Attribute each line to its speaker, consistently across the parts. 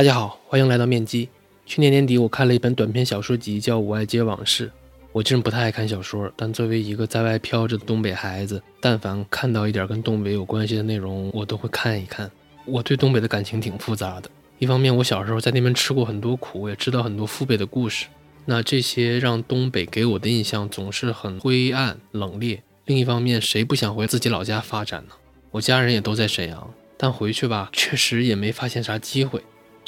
Speaker 1: 大家好，欢迎来到面基。去年年底，我看了一本短篇小说集，叫《五爱街往事》。我这人不太爱看小说，但作为一个在外飘着的东北孩子，但凡看到一点跟东北有关系的内容，我都会看一看。我对东北的感情挺复杂的。一方面，我小时候在那边吃过很多苦，也知道很多父辈的故事。那这些让东北给我的印象总是很灰暗冷冽。另一方面，谁不想回自己老家发展呢？我家人也都在沈阳，但回去吧，确实也没发现啥机会。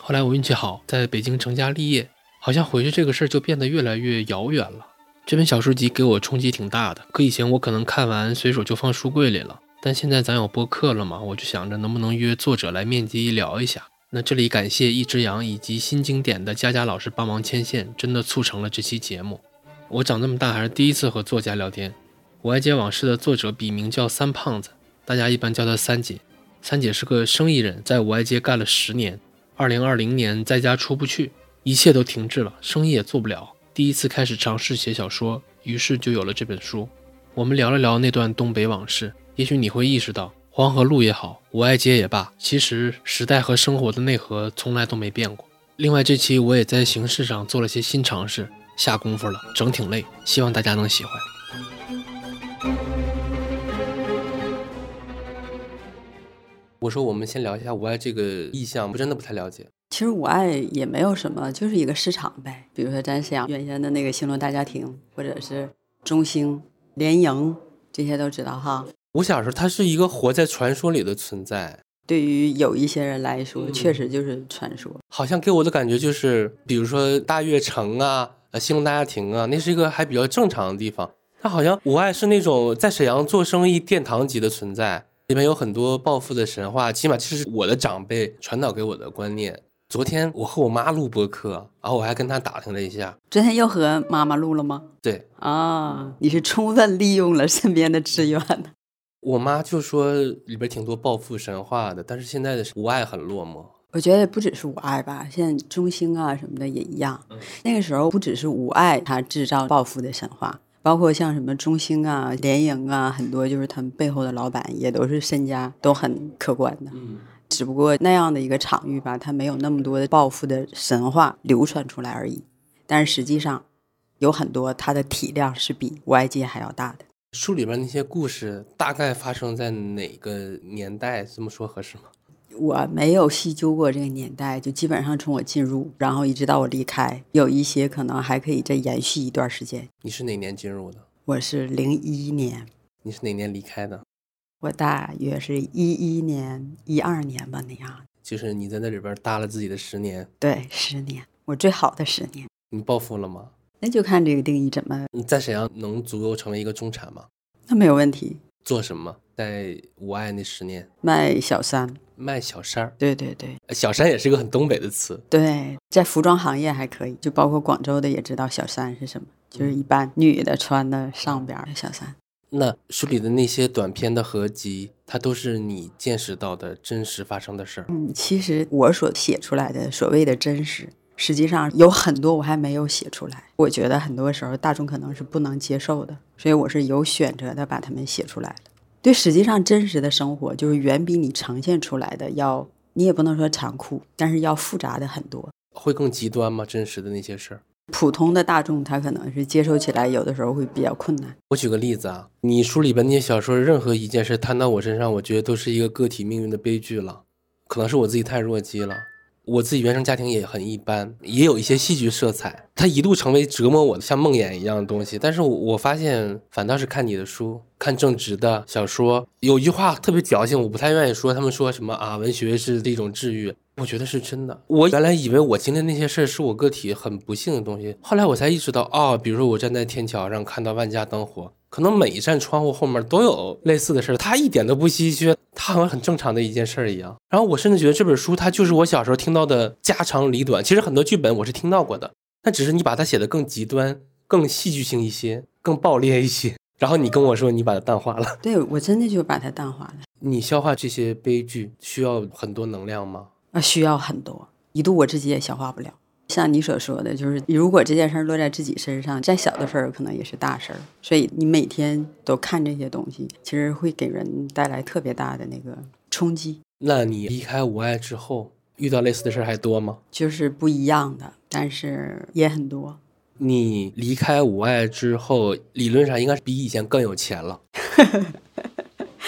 Speaker 1: 后来我运气好，在北京成家立业，好像回去这个事儿就变得越来越遥远了。这本小书集给我冲击挺大的，可以前我可能看完随手就放书柜里了，但现在咱有播客了嘛，我就想着能不能约作者来面基聊一下。那这里感谢一只羊以及新经典的佳佳老师帮忙牵线，真的促成了这期节目。我长这么大还是第一次和作家聊天。《我爱街往事》的作者笔名叫三胖子，大家一般叫他三姐。三姐是个生意人，在五爱街干了十年。二零二零年在家出不去，一切都停滞了，生意也做不了。第一次开始尝试写小说，于是就有了这本书。我们聊了聊那段东北往事，也许你会意识到。黄河路也好，五爱街也罢，其实时代和生活的内核从来都没变过。另外，这期我也在形式上做了些新尝试，下功夫了，整挺累，希望大家能喜欢。我说，我们先聊一下五爱这个意向，我真的不太了解。
Speaker 2: 其实五爱也没有什么，就是一个市场呗。比如说咱沈阳原先的那个兴隆大家庭，或者是中兴联营，这些都知道哈。
Speaker 1: 我小时候，它是一个活在传说里的存在。
Speaker 2: 对于有一些人来说，确实就是传说。
Speaker 1: 好像给我的感觉就是，比如说大悦城啊、呃兴隆大家庭啊，那是一个还比较正常的地方。它好像五爱是那种在沈阳做生意殿堂级的存在，里面有很多暴富的神话。起码这是我的长辈传导给我的观念。昨天我和我妈录播客，然后我还跟她打听了一下。
Speaker 2: 昨天又和妈妈录了吗？
Speaker 1: 对。
Speaker 2: 啊，你是充分利用了身边的资源。
Speaker 1: 我妈就说里边挺多暴富神话的，但是现在的无爱很落寞。
Speaker 2: 我觉得不只是无爱吧，现在中兴啊什么的也一样。那个时候不只是无爱它制造暴富的神话，包括像什么中兴啊、联营啊，很多就是他们背后的老板也都是身家都很可观的。嗯，只不过那样的一个场域吧，它没有那么多的暴富的神话流传出来而已。但是实际上有很多它的体量是比五 G 还要大的。
Speaker 1: 书里边那些故事大概发生在哪个年代？这么说合适吗？
Speaker 2: 我没有细究过这个年代，就基本上从我进入，然后一直到我离开，有一些可能还可以再延续一段时间。
Speaker 1: 你是哪年进入的？
Speaker 2: 我是零一年。
Speaker 1: 你是哪年离开的？
Speaker 2: 我大约是一一年、一二年吧，那样。
Speaker 1: 就是你在那里边搭了自己的十年。
Speaker 2: 对，十年，我最好的十年。
Speaker 1: 你暴富了吗？
Speaker 2: 那就看这个定义怎么。
Speaker 1: 你在沈阳能足够成为一个中产吗？
Speaker 2: 那没有问题。
Speaker 1: 做什么？在无爱那十年
Speaker 2: 卖小衫，
Speaker 1: 卖小衫儿。
Speaker 2: 对对对，
Speaker 1: 小衫也是一个很东北的词。
Speaker 2: 对，在服装行业还可以，就包括广州的也知道小衫是什么，就是一般女的穿的上边的小衫。
Speaker 1: 那书里的那些短篇的合集，它都是你见识到的真实发生的事儿。
Speaker 2: 嗯，其实我所写出来的所谓的真实。实际上有很多我还没有写出来，我觉得很多时候大众可能是不能接受的，所以我是有选择的把它们写出来的。对，实际上真实的生活就是远比你呈现出来的要，你也不能说残酷，但是要复杂的很多。
Speaker 1: 会更极端吗？真实的那些事儿，
Speaker 2: 普通的大众他可能是接受起来有的时候会比较困难。
Speaker 1: 我举个例子啊，你书里边那些小说，任何一件事摊到我身上，我觉得都是一个个体命运的悲剧了，可能是我自己太弱鸡了。我自己原生家庭也很一般，也有一些戏剧色彩，它一度成为折磨我的像梦魇一样的东西。但是我我发现，反倒是看你的书，看正直的小说，有一句话特别矫情，我不太愿意说。他们说什么啊？文学是一种治愈，我觉得是真的。我原来以为我经历那些事儿是我个体很不幸的东西，后来我才意识到，哦，比如说我站在天桥上看到万家灯火。可能每一扇窗户后面都有类似的事儿，它一点都不稀缺，它好像很正常的一件事儿一样。然后我甚至觉得这本书它就是我小时候听到的家长里短。其实很多剧本我是听到过的，但只是你把它写的更极端、更戏剧性一些、更爆裂一些。然后你跟我说你把它淡化了，
Speaker 2: 对我真的就把它淡化了。
Speaker 1: 你消化这些悲剧需要很多能量吗？
Speaker 2: 啊，需要很多，一度我自己也消化不了。像你所说的，就是如果这件事儿落在自己身上，再小的事儿可能也是大事儿。所以你每天都看这些东西，其实会给人带来特别大的那个冲击。
Speaker 1: 那你离开无爱之后，遇到类似的事儿还多吗？
Speaker 2: 就是不一样的，但是也很多。
Speaker 1: 你离开五爱之后，理论上应该是比以前更有钱了。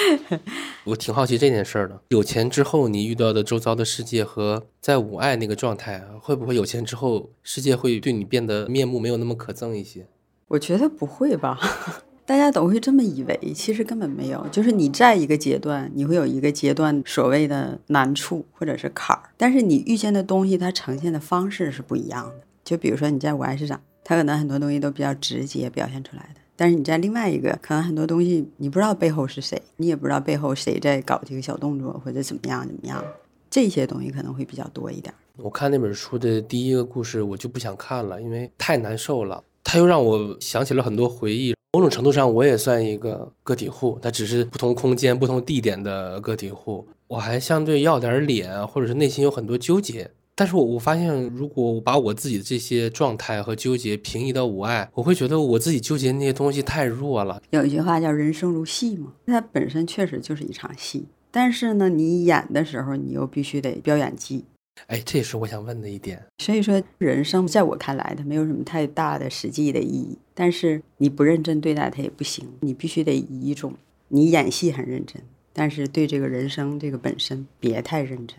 Speaker 1: 我挺好奇这件事儿的。有钱之后，你遇到的周遭的世界和在五爱那个状态，会不会有钱之后，世界会对你变得面目没有那么可憎一些？
Speaker 2: 我觉得不会吧，大家都会这么以为，其实根本没有。就是你在一个阶段，你会有一个阶段所谓的难处或者是坎儿，但是你遇见的东西，它呈现的方式是不一样的。就比如说你在五爱市场，它可能很多东西都比较直接表现出来的。但是你在另外一个，可能很多东西你不知道背后是谁，你也不知道背后谁在搞这个小动作或者怎么样怎么样，这些东西可能会比较多一点。
Speaker 1: 我看那本书的第一个故事，我就不想看了，因为太难受了。它又让我想起了很多回忆。某种程度上，我也算一个个体户，它只是不同空间、不同地点的个体户。我还相对要点脸，或者是内心有很多纠结。但是我我发现，如果我把我自己的这些状态和纠结平移到无爱，我会觉得我自己纠结那些东西太弱了。
Speaker 2: 有一句话叫“人生如戏”嘛，它本身确实就是一场戏。但是呢，你演的时候，你又必须得飙演技。
Speaker 1: 哎，这也是我想问的一点。
Speaker 2: 所以说，人生在我看来，它没有什么太大的实际的意义。但是你不认真对待它也不行，你必须得以一种你演戏很认真，但是对这个人生这个本身别太认真。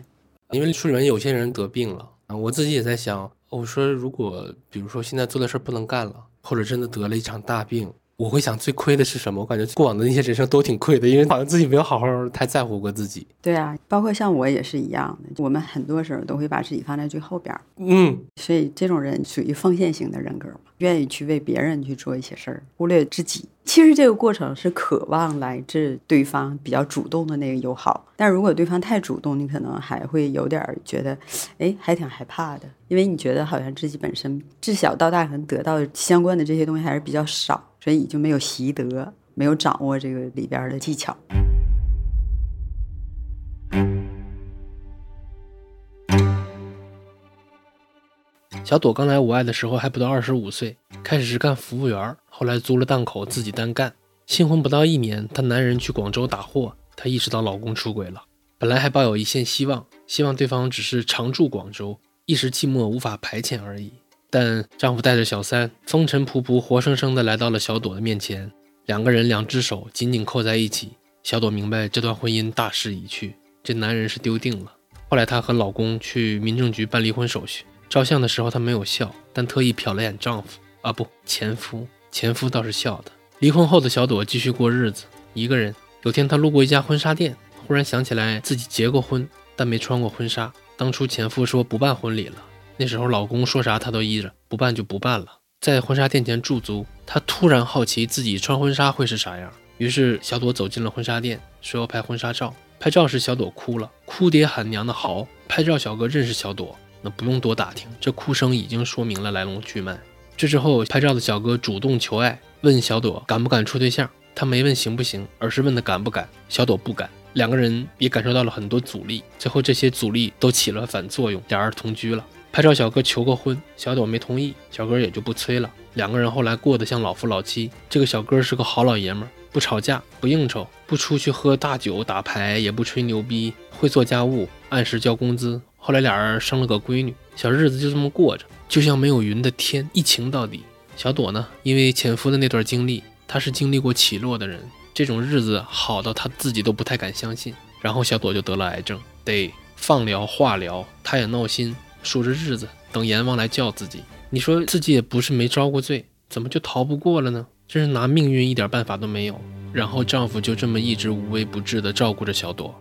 Speaker 1: 因为书里面有些人得病了啊，我自己也在想，我说如果比如说现在做的事不能干了，或者真的得了一场大病，我会想最亏的是什么？我感觉过往的那些人生都挺亏的，因为好像自己没有好好太在乎过自己。
Speaker 2: 对啊，包括像我也是一样的，我们很多时候都会把自己放在最后边儿。
Speaker 1: 嗯，
Speaker 2: 所以这种人属于奉献型的人格嘛，愿意去为别人去做一些事儿，忽略自己。其实这个过程是渴望来自对方比较主动的那个友好，但如果对方太主动，你可能还会有点觉得，哎，还挺害怕的，因为你觉得好像自己本身自小到大可能得到相关的这些东西还是比较少，所以就没有习得，没有掌握这个里边的技巧。
Speaker 1: 小朵刚来五爱的时候还不到二十五岁，开始是干服务员，后来租了档口自己单干。新婚不到一年，她男人去广州打货，她意识到老公出轨了。本来还抱有一线希望，希望对方只是常驻广州，一时寂寞无法排遣而已。但丈夫带着小三，风尘仆仆，活生生的来到了小朵的面前，两个人两只手紧紧扣在一起。小朵明白这段婚姻大势已去，这男人是丢定了。后来她和老公去民政局办离婚手续。照相的时候，她没有笑，但特意瞟了眼丈夫啊，不，前夫。前夫倒是笑的。离婚后的小朵继续过日子，一个人。有天，她路过一家婚纱店，忽然想起来自己结过婚，但没穿过婚纱。当初前夫说不办婚礼了，那时候老公说啥她都依着，不办就不办了。在婚纱店前驻足，她突然好奇自己穿婚纱会是啥样。于是，小朵走进了婚纱店，说要拍婚纱照。拍照时，小朵哭了，哭爹喊娘的嚎。拍照小哥认识小朵。不用多打听，这哭声已经说明了来龙去脉。这之后，拍照的小哥主动求爱，问小朵敢不敢处对象。他没问行不行，而是问的敢不敢。小朵不敢，两个人也感受到了很多阻力。最后，这些阻力都起了反作用，俩人同居了。拍照小哥求过婚，小朵没同意，小哥也就不催了。两个人后来过得像老夫老妻。这个小哥是个好老爷们，不吵架，不应酬，不出去喝大酒打牌，也不吹牛逼，会做家务，按时交工资。后来俩人生了个闺女，小日子就这么过着，就像没有云的天，一晴到底。小朵呢，因为前夫的那段经历，她是经历过起落的人，这种日子好到她自己都不太敢相信。然后小朵就得了癌症，得放疗、化疗，她也闹心，数着日子等阎王来叫自己。你说自己也不是没遭过罪，怎么就逃不过了呢？真是拿命运一点办法都没有。然后丈夫就这么一直无微不至地照顾着小朵。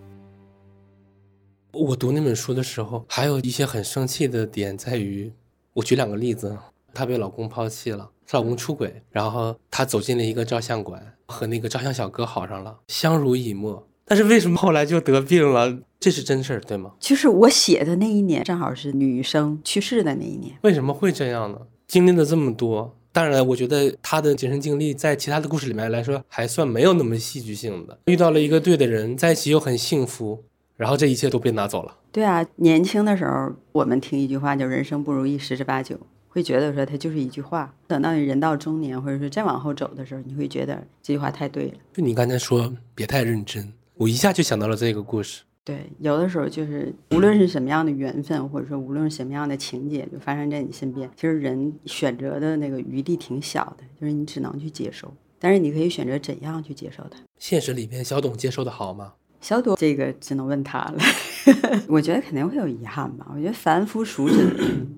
Speaker 1: 我读那本书的时候，还有一些很生气的点在于，我举两个例子：她被老公抛弃了，她老公出轨，然后她走进了一个照相馆，和那个照相小哥好上了，相濡以沫。但是为什么后来就得病了？这是真事儿，对吗？
Speaker 2: 就是我写的那一年，正好是女生去世的那一年。
Speaker 1: 为什么会这样呢？经历了这么多，当然，我觉得她的亲身经历在其他的故事里面来说，还算没有那么戏剧性的。遇到了一个对的人，在一起又很幸福。然后这一切都被拿走了。
Speaker 2: 对啊，年轻的时候我们听一句话叫“人生不如意十之八九”，会觉得说它就是一句话。等到你人到中年，或者说再往后走的时候，你会觉得这句话太对了。
Speaker 1: 就你刚才说别太认真，我一下就想到了这个故事。
Speaker 2: 对，有的时候就是无论是什么样的缘分，或者说无论是什么样的情节，就发生在你身边，其实人选择的那个余地挺小的，就是你只能去接受，但是你可以选择怎样去接受它。
Speaker 1: 现实里面，小董接受的好吗？
Speaker 2: 小朵这个只能问他了，我觉得肯定会有遗憾吧。我觉得凡夫俗子，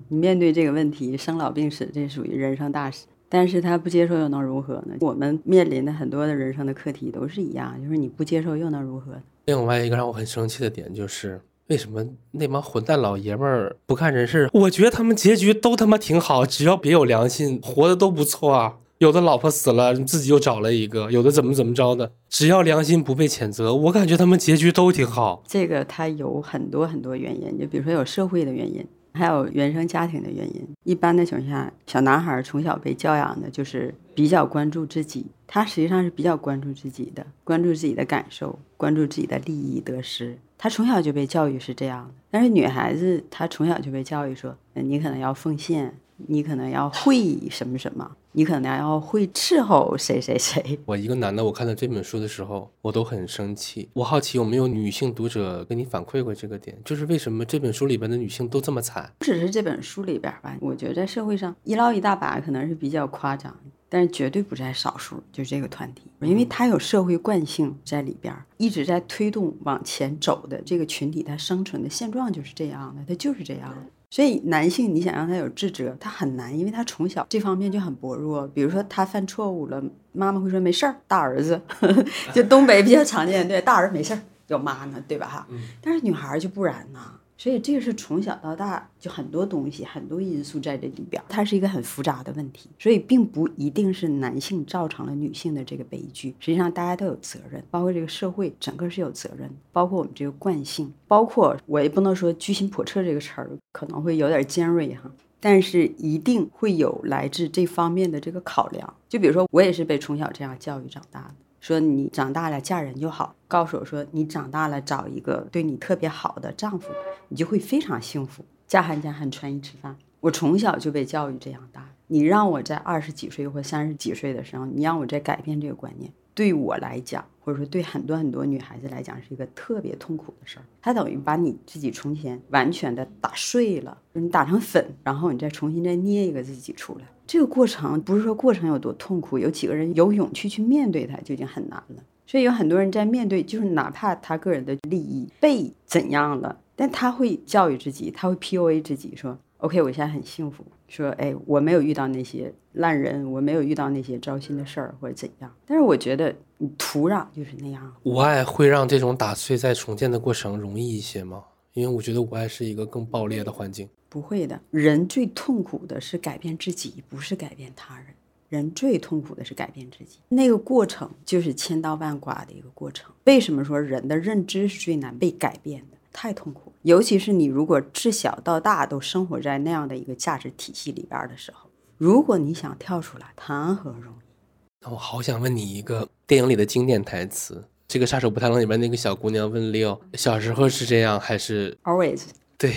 Speaker 2: 你面对这个问题，生老病死，这属于人生大事。但是他不接受又能如何呢？我们面临的很多的人生的课题都是一样，就是你不接受又能如何？
Speaker 1: 另外一个让我很生气的点就是，为什么那帮混蛋老爷们儿不看人事？我觉得他们结局都他妈挺好，只要别有良心，活的都不错啊。有的老婆死了，自己又找了一个；有的怎么怎么着的，只要良心不被谴责，我感觉他们结局都挺好。
Speaker 2: 这个他有很多很多原因，就比如说有社会的原因，还有原生家庭的原因。一般的情况下，小男孩从小被教养的就是比较关注自己，他实际上是比较关注自己的，关注自己的感受，关注自己的利益得失。他从小就被教育是这样的。但是女孩子，她从小就被教育说，你可能要奉献。你可能要会什么什么，你可能要会伺候谁谁谁。
Speaker 1: 我一个男的，我看到这本书的时候，我都很生气。我好奇有没有女性读者跟你反馈过这个点，就是为什么这本书里边的女性都这么惨？
Speaker 2: 不只是这本书里边吧，我觉得在社会上一捞一大把可能是比较夸张，但是绝对不在少数。就是这个团体，因为它有社会惯性在里边，一直在推动往前走的这个群体，它生存的现状就是这样的，它就是这样的。所以男性，你想让他有自责，他很难，因为他从小这方面就很薄弱。比如说他犯错误了，妈妈会说没事儿，大儿子，就东北比较常见，对，大儿子没事儿，有妈呢，对吧？哈，但是女孩就不然呐。所以这个是从小到大就很多东西、很多因素在这里边，它是一个很复杂的问题。所以并不一定是男性造成了女性的这个悲剧，实际上大家都有责任，包括这个社会整个是有责任，包括我们这个惯性，包括我也不能说居心叵测这个词儿可能会有点尖锐哈，但是一定会有来自这方面的这个考量。就比如说我也是被从小这样教育长大的。说你长大了嫁人就好，告诉我说你长大了找一个对你特别好的丈夫，你就会非常幸福。嫁汉嫁汉穿衣吃饭，我从小就被教育这样大。你让我在二十几岁或三十几岁的时候，你让我再改变这个观念，对我来讲，或者说对很多很多女孩子来讲，是一个特别痛苦的事儿。它等于把你自己从前完全的打碎了，你打成粉，然后你再重新再捏一个自己出来。这个过程不是说过程有多痛苦，有几个人有勇气去面对它就已经很难了。所以有很多人在面对，就是哪怕他个人的利益被怎样了，但他会教育自己，他会 PUA 自己说：“OK，我现在很幸福。”说：“哎，我没有遇到那些烂人，我没有遇到那些糟心的事儿或者怎样。”但是我觉得土壤就是那样。
Speaker 1: 无爱会让这种打碎再重建的过程容易一些吗？因为我觉得无爱是一个更爆裂的环境。
Speaker 2: 不会的，人最痛苦的是改变自己，不是改变他人。人最痛苦的是改变自己，那个过程就是千刀万剐的一个过程。为什么说人的认知是最难被改变的？太痛苦，尤其是你如果自小到大都生活在那样的一个价值体系里边的时候，如果你想跳出来，谈何容易？
Speaker 1: 那我好想问你一个电影里的经典台词：这个杀手不太冷里边那个小姑娘问 Leo，小时候是这样还是
Speaker 2: always？
Speaker 1: 对。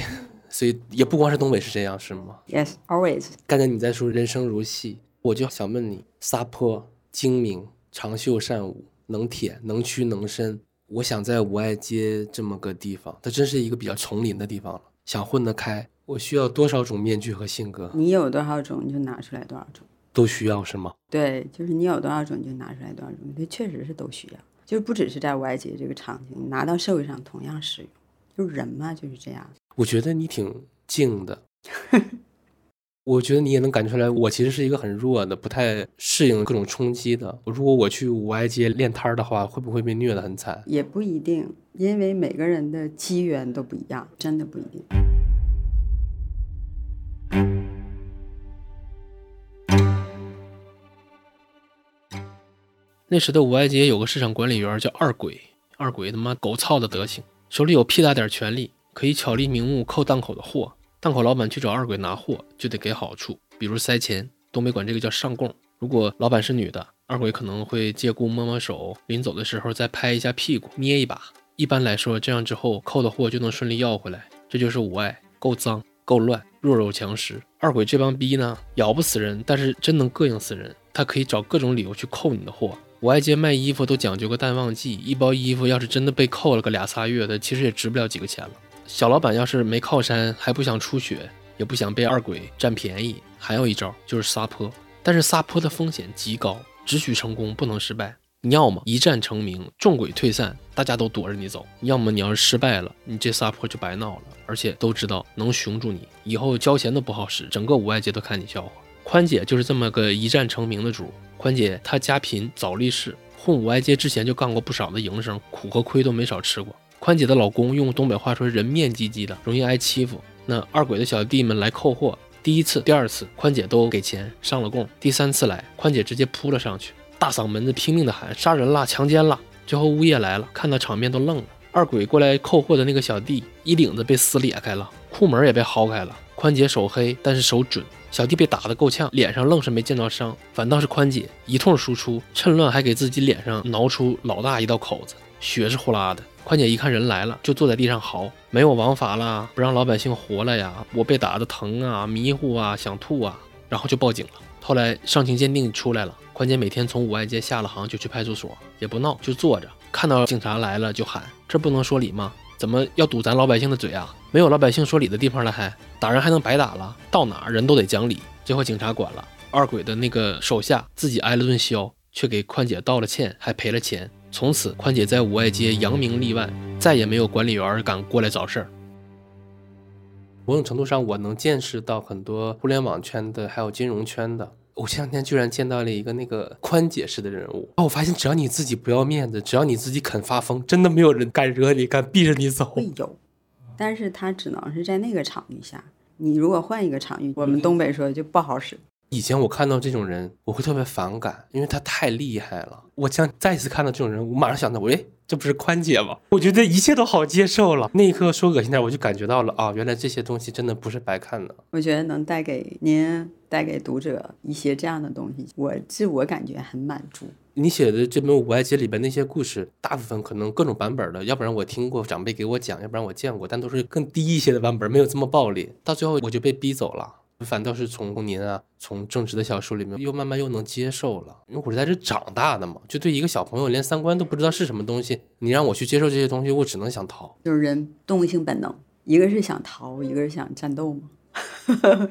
Speaker 1: 所以也不光是东北是这样，是吗
Speaker 2: ？Yes, always。
Speaker 1: 刚才你在说人生如戏，我就想问你：撒泼、精明、长袖善舞、能舔、能屈能伸。我想在五爱街这么个地方，它真是一个比较丛林的地方了。想混得开，我需要多少种面具和性格？
Speaker 2: 你有多少种，你就拿出来多少种。
Speaker 1: 都需要是吗？
Speaker 2: 对，就是你有多少种，你就拿出来多少种。这确实是都需要，就是不只是在五爱街这个场景，拿到社会上同样适用。就是人嘛，就是这样。
Speaker 1: 我觉得你挺静的，我觉得你也能感觉出来，我其实是一个很弱的，不太适应各种冲击的。如果我去五爱街练摊儿的话，会不会被虐得很惨？
Speaker 2: 也不一定，因为每个人的机缘都不一样，真的不一定。
Speaker 1: 那时的五爱街有个市场管理员叫二鬼，二鬼他妈狗操的德行，手里有屁大点权力。可以巧立名目扣档口的货，档口老板去找二鬼拿货就得给好处，比如塞钱，东北管这个叫上供。如果老板是女的，二鬼可能会借故摸摸手，临走的时候再拍一下屁股，捏一把。一般来说，这样之后扣的货就能顺利要回来。这就是无爱，够脏够乱，弱肉强食。二鬼这帮逼呢，咬不死人，但是真能膈应死人。他可以找各种理由去扣你的货。五爱街卖衣服都讲究个淡旺季，一包衣服要是真的被扣了个俩仨月的，其实也值不了几个钱了。小老板要是没靠山，还不想出血，也不想被二鬼占便宜，还有一招就是撒泼。但是撒泼的风险极高，只许成功，不能失败。你要么一战成名，众鬼退散，大家都躲着你走；要么你要是失败了，你这撒泼就白闹了，而且都知道能熊住你，以后交钱都不好使，整个五爱街都看你笑话。宽姐就是这么个一战成名的主。宽姐她家贫，早立世，混五爱街之前就干过不少的营生，苦和亏都没少吃过。宽姐的老公用东北话说，人面唧唧的，容易挨欺负。那二鬼的小弟们来扣货，第一次、第二次，宽姐都给钱上了供；第三次来，宽姐直接扑了上去。大嗓门子拼命的喊：“杀人啦，强奸啦！”最后物业来了，看到场面都愣了。二鬼过来扣货的那个小弟衣领子被撕裂开了，裤门也被薅开了。宽姐手黑，但是手准，小弟被打得够呛，脸上愣是没见着伤，反倒是宽姐一通输出，趁乱还给自己脸上挠出老大一道口子，血是呼啦的。宽姐一看人来了，就坐在地上嚎：“没有王法了，不让老百姓活了呀！我被打的疼啊，迷糊啊，想吐啊！”然后就报警了。后来上情鉴定出来了。宽姐每天从五爱街下了行就去派出所，也不闹，就坐着，看到警察来了就喊，这不能说理吗？怎么要堵咱老百姓的嘴啊？没有老百姓说理的地方了，还打人还能白打了？到哪人都得讲理。最后警察管了，二鬼的那个手下自己挨了顿削，却给宽姐道了歉，还赔了钱。从此宽姐在五爱街扬名立万，再也没有管理员敢过来找事儿。某种程度上，我能见识到很多互联网圈的，还有金融圈的。我前两天居然见到了一个那个宽姐式的人物，哦，我发现只要你自己不要面子，只要你自己肯发疯，真的没有人敢惹你，敢逼着你走。
Speaker 2: 会有，但是他只能是在那个场域下。你如果换一个场域，我们东北说就不好使。
Speaker 1: 以前我看到这种人，我会特别反感，因为他太厉害了。我将再一次看到这种人，我马上想到，喂，这不是宽姐吗？我觉得一切都好接受了。那一刻说恶心点，我就感觉到了啊，原来这些东西真的不是白看的。
Speaker 2: 我觉得能带给您、带给读者一些这样的东西，我自我感觉很满足。
Speaker 1: 你写的这本《五爱街》里边那些故事，大部分可能各种版本的，要不然我听过长辈给我讲，要不然我见过，但都是更低一些的版本，没有这么暴力。到最后我就被逼走了。反倒是从您啊，从正直的小说里面，又慢慢又能接受了。因为我是在这长大的嘛，就对一个小朋友连三观都不知道是什么东西，你让我去接受这些东西，我只能想逃。
Speaker 2: 就是人动物性本能，一个是想逃，一个是想战斗嘛。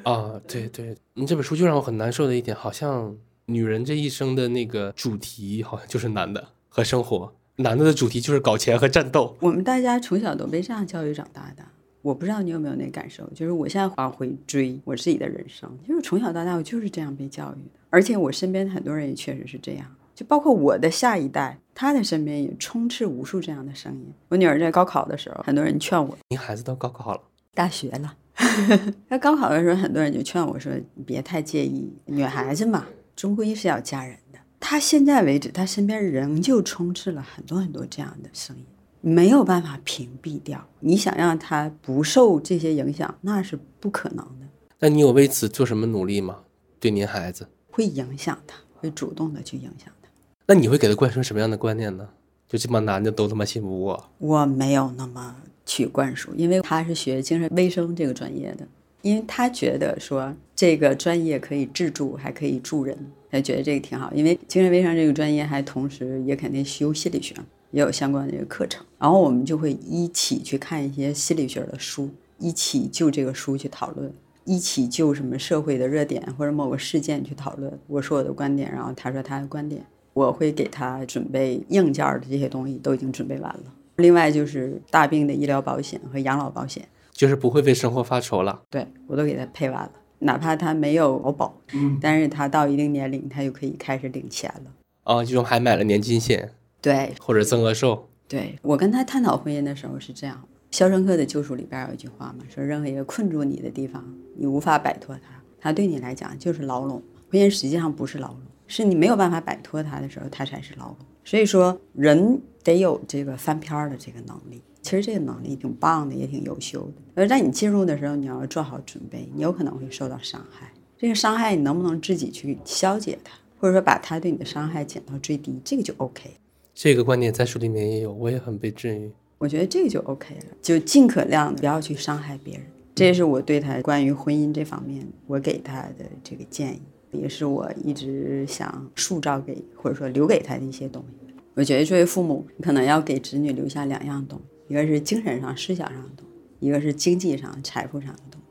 Speaker 1: 啊，对对，你这本书就让我很难受的一点，好像女人这一生的那个主题，好像就是男的和生活，男的的主题就是搞钱和战斗。
Speaker 2: 我们大家从小都被这样教育长大的。我不知道你有没有那感受，就是我现在往回追我自己的人生，就是从小到大我就是这样被教育的，而且我身边很多人也确实是这样，就包括我的下一代，他的身边也充斥无数这样的声音。我女儿在高考的时候，很多人劝我，
Speaker 1: 您孩子都高考了，
Speaker 2: 大学了，在高考的时候，很多人就劝我说，别太介意，女孩子嘛，终归是要嫁人的。他现在为止，他身边仍旧充斥了很多很多这样的声音。没有办法屏蔽掉。你想让他不受这些影响，那是不可能的。
Speaker 1: 那你有为此做什么努力吗？对您孩子
Speaker 2: 会影响他，会主动的去影响他。
Speaker 1: 那你会给他灌输什么样的观念呢？就这帮男的都他妈信不过？
Speaker 2: 我没有那么去灌输，因为他是学精神卫生这个专业的，因为他觉得说这个专业可以治助，还可以助人，他觉得这个挺好。因为精神卫生这个专业还同时也肯定修心理学。也有相关的一个课程，然后我们就会一起去看一些心理学的书，一起就这个书去讨论，一起就什么社会的热点或者某个事件去讨论。我说我的观点，然后他说他的观点，我会给他准备硬件的这些东西都已经准备完了。另外就是大病的医疗保险和养老保险，
Speaker 1: 就是不会为生活发愁了。
Speaker 2: 对我都给他配完了，哪怕他没有劳保，嗯，但是他到一定年龄，他就可以开始领钱了。
Speaker 1: 哦，这种还买了年金险。
Speaker 2: 对，
Speaker 1: 或者增额寿。
Speaker 2: 对我跟他探讨婚姻的时候是这样，《肖申克的救赎》里边有一句话嘛，说任何一个困住你的地方，你无法摆脱它，它对你来讲就是牢笼。婚姻实际上不是牢笼，是你没有办法摆脱它的时候，它才是牢笼。所以说，人得有这个翻篇的这个能力。其实这个能力挺棒的，也挺优秀的。而在你进入的时候，你要做好准备，你有可能会受到伤害。这个伤害你能不能自己去消解它，或者说把它对你的伤害减到最低，这个就 OK。
Speaker 1: 这个观点在书里面也有，我也很被治愈。
Speaker 2: 我觉得这个就 OK 了，就尽可量的不要去伤害别人。这是我对他关于婚姻这方面我给他的这个建议。也是我一直想塑造给或者说留给他的一些东西。我觉得作为父母，可能要给子女留下两样东西，一个是精神上、思想上的东西，一个是经济上、财富上的东西。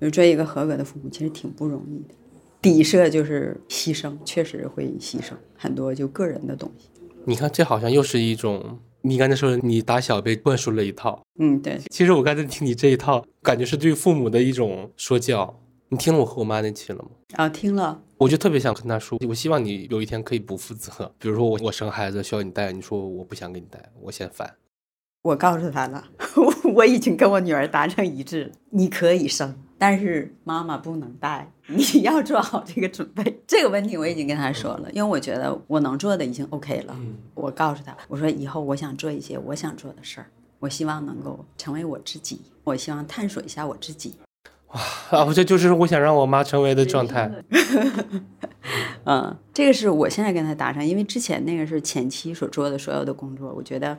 Speaker 2: 就是做一个合格的父母，其实挺不容易的。底色就是牺牲，确实会牺牲很多就个人的东西。
Speaker 1: 你看，这好像又是一种你刚才说你打小被灌输了一套。
Speaker 2: 嗯，对。
Speaker 1: 其实我刚才听你这一套，感觉是对父母的一种说教。你听了我和我妈那期了吗？
Speaker 2: 啊，听了。
Speaker 1: 我就特别想跟她说，我希望你有一天可以不负责。比如说我我生孩子需要你带，你说我不想给你带，我嫌烦。
Speaker 2: 我告诉他了，我已经跟我女儿达成一致，你可以生，但是妈妈不能带，你 要做好这个准备。这个问题我已经跟他说了，因为我觉得我能做的已经 OK 了。我告诉他，我说以后我想做一些我想做的事儿，我希望能够成为我自己，我希望探索一下我自己。
Speaker 1: 哇，我这就是我想让我妈成为的状态。
Speaker 2: 嗯，这个是我现在跟他达成，因为之前那个是前期所做的所有的工作，我觉得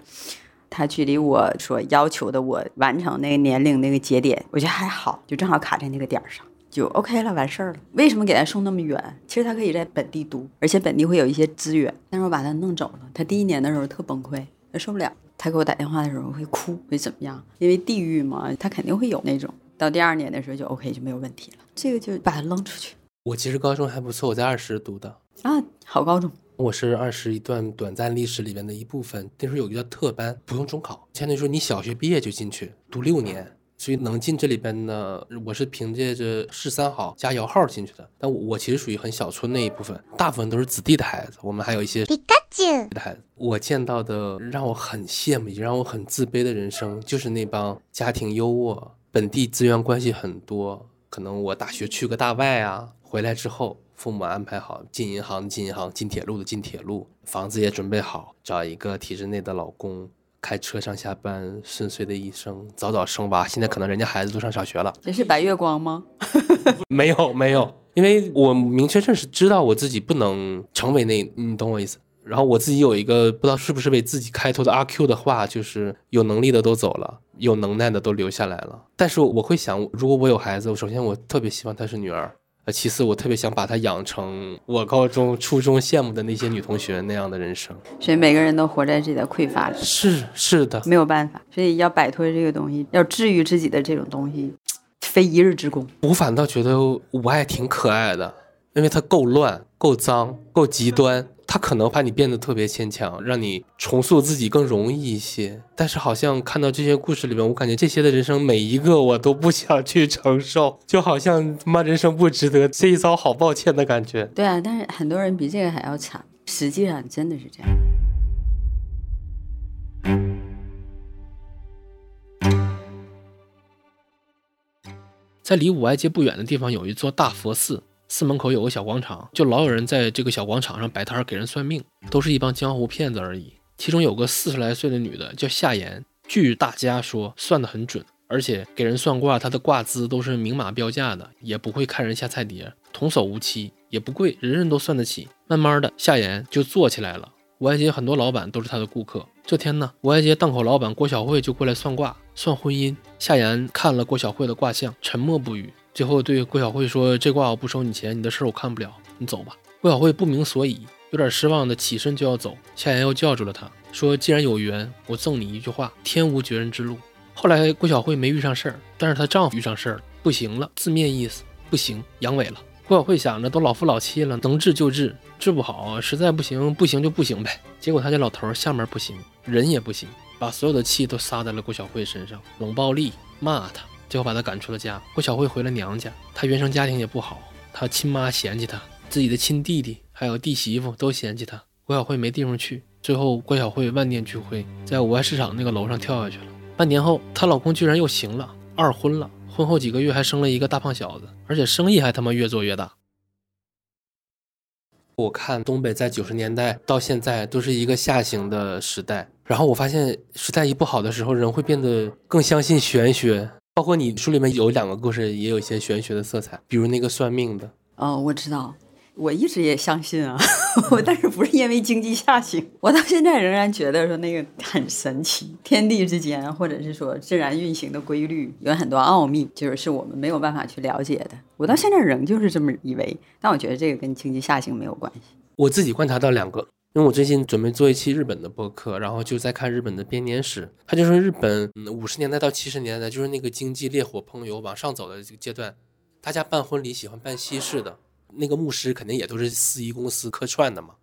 Speaker 2: 他距离我所要求的我完成那个年龄那个节点，我觉得还好，就正好卡在那个点儿上，就 OK 了，完事儿了。为什么给他送那么远？其实他可以在本地读，而且本地会有一些资源，但是我把他弄走了。他第一年的时候特崩溃，他受不了，他给我打电话的时候会哭，会怎么样？因为地域嘛，他肯定会有那种。到第二年的时候就 OK 就没有问题了，这个就把他扔出去。
Speaker 1: 我其实高中还不错，我在二十读的
Speaker 2: 啊，好高中。
Speaker 1: 我是二十一段短暂历史里面的一部分。那时候有一个叫特班，不用中考，相当于说你小学毕业就进去读六年，所以能进这里边呢，我是凭借着市三好加摇号进去的。但我其实属于很小村那一部分，大部分都是子弟的孩子，我们还有一些皮卡丘的孩子。我见到的让我很羡慕也让我很自卑的人生，就是那帮家庭优渥。本地资源关系很多，可能我大学去个大外啊，回来之后父母安排好进银行进银行，进铁路的进铁路，房子也准备好，找一个体制内的老公，开车上下班，顺遂的一生，早早生娃。现在可能人家孩子都上小学了。
Speaker 2: 这是白月光吗？
Speaker 1: 没有没有，因为我明确认识知道我自己不能成为那，你懂我意思。然后我自己有一个不知道是不是为自己开头的阿 Q 的话，就是有能力的都走了，有能耐的都留下来了。但是我会想，如果我有孩子，首先我特别希望她是女儿，呃，其次我特别想把她养成我高中、初中羡慕的那些女同学那样的人生。
Speaker 2: 所以每个人都活在自己的匮乏里，
Speaker 1: 是是的，
Speaker 2: 没有办法。所以要摆脱这个东西，要治愈自己的这种东西，非一日之功。
Speaker 1: 我反倒觉得我爱挺可爱的，因为它够乱、够脏、够极端。他可能把你变得特别牵强，让你重塑自己更容易一些。但是好像看到这些故事里面，我感觉这些的人生每一个我都不想去承受，就好像他妈人生不值得，这一遭好抱歉的感觉。
Speaker 2: 对啊，但是很多人比这个还要惨，实际上真的是这
Speaker 1: 样。在离五爱街不远的地方有一座大佛寺。寺门口有个小广场，就老有人在这个小广场上摆摊给人算命，都是一帮江湖骗子而已。其中有个四十来岁的女的叫夏言，据大家说算得很准，而且给人算卦，她的卦资都是明码标价的，也不会看人下菜碟，童叟无欺，也不贵，人人都算得起。慢慢的，夏言就做起来了。五爱街很多老板都是他的顾客。这天呢，五爱街档口老板郭小慧就过来算卦，算婚姻。夏言看了郭小慧的卦象，沉默不语。最后对郭小慧说：“这卦我不收你钱，你的事我看不了，你走吧。”郭小慧不明所以，有点失望的起身就要走。夏言又叫住了他，说：“既然有缘，我赠你一句话：天无绝人之路。”后来郭小慧没遇上事儿，但是她丈夫遇上事儿了，不行了，字面意思不行，阳痿了。郭小慧想着都老夫老妻了，能治就治，治不好实在不行，不行就不行呗。结果他家老头下面不行，人也不行，把所有的气都撒在了郭小慧身上，冷暴力骂她。最后把他赶出了家。郭小慧回了娘家，她原生家庭也不好，她亲妈嫌弃她，自己的亲弟弟还有弟媳妇都嫌弃她。郭小慧没地方去，最后郭小慧万念俱灰，在五爱市场那个楼上跳下去了。半年后，她老公居然又行了，二婚了，婚后几个月还生了一个大胖小子，而且生意还他妈越做越大。我看东北在九十年代到现在都是一个下行的时代，然后我发现时代一不好的时候，人会变得更相信玄学。包括你书里面有两个故事，也有一些玄学的色彩，比如那个算命的。
Speaker 2: 哦，我知道，我一直也相信啊，我 但是不是因为经济下行，我到现在仍然觉得说那个很神奇，天地之间或者是说自然运行的规律有很多奥秘，就是是我们没有办法去了解的。我到现在仍旧是这么以为，但我觉得这个跟经济下行没有关系。
Speaker 1: 我自己观察到两个，因为我最近准备做一期日本的播客，然后就在看日本的编年史，他就说日本五十年代到七十年代就是那个经济烈火烹油往上走的这个阶段，大家办婚礼喜欢办西式的。那个牧师肯定也都是司仪公司客串的嘛，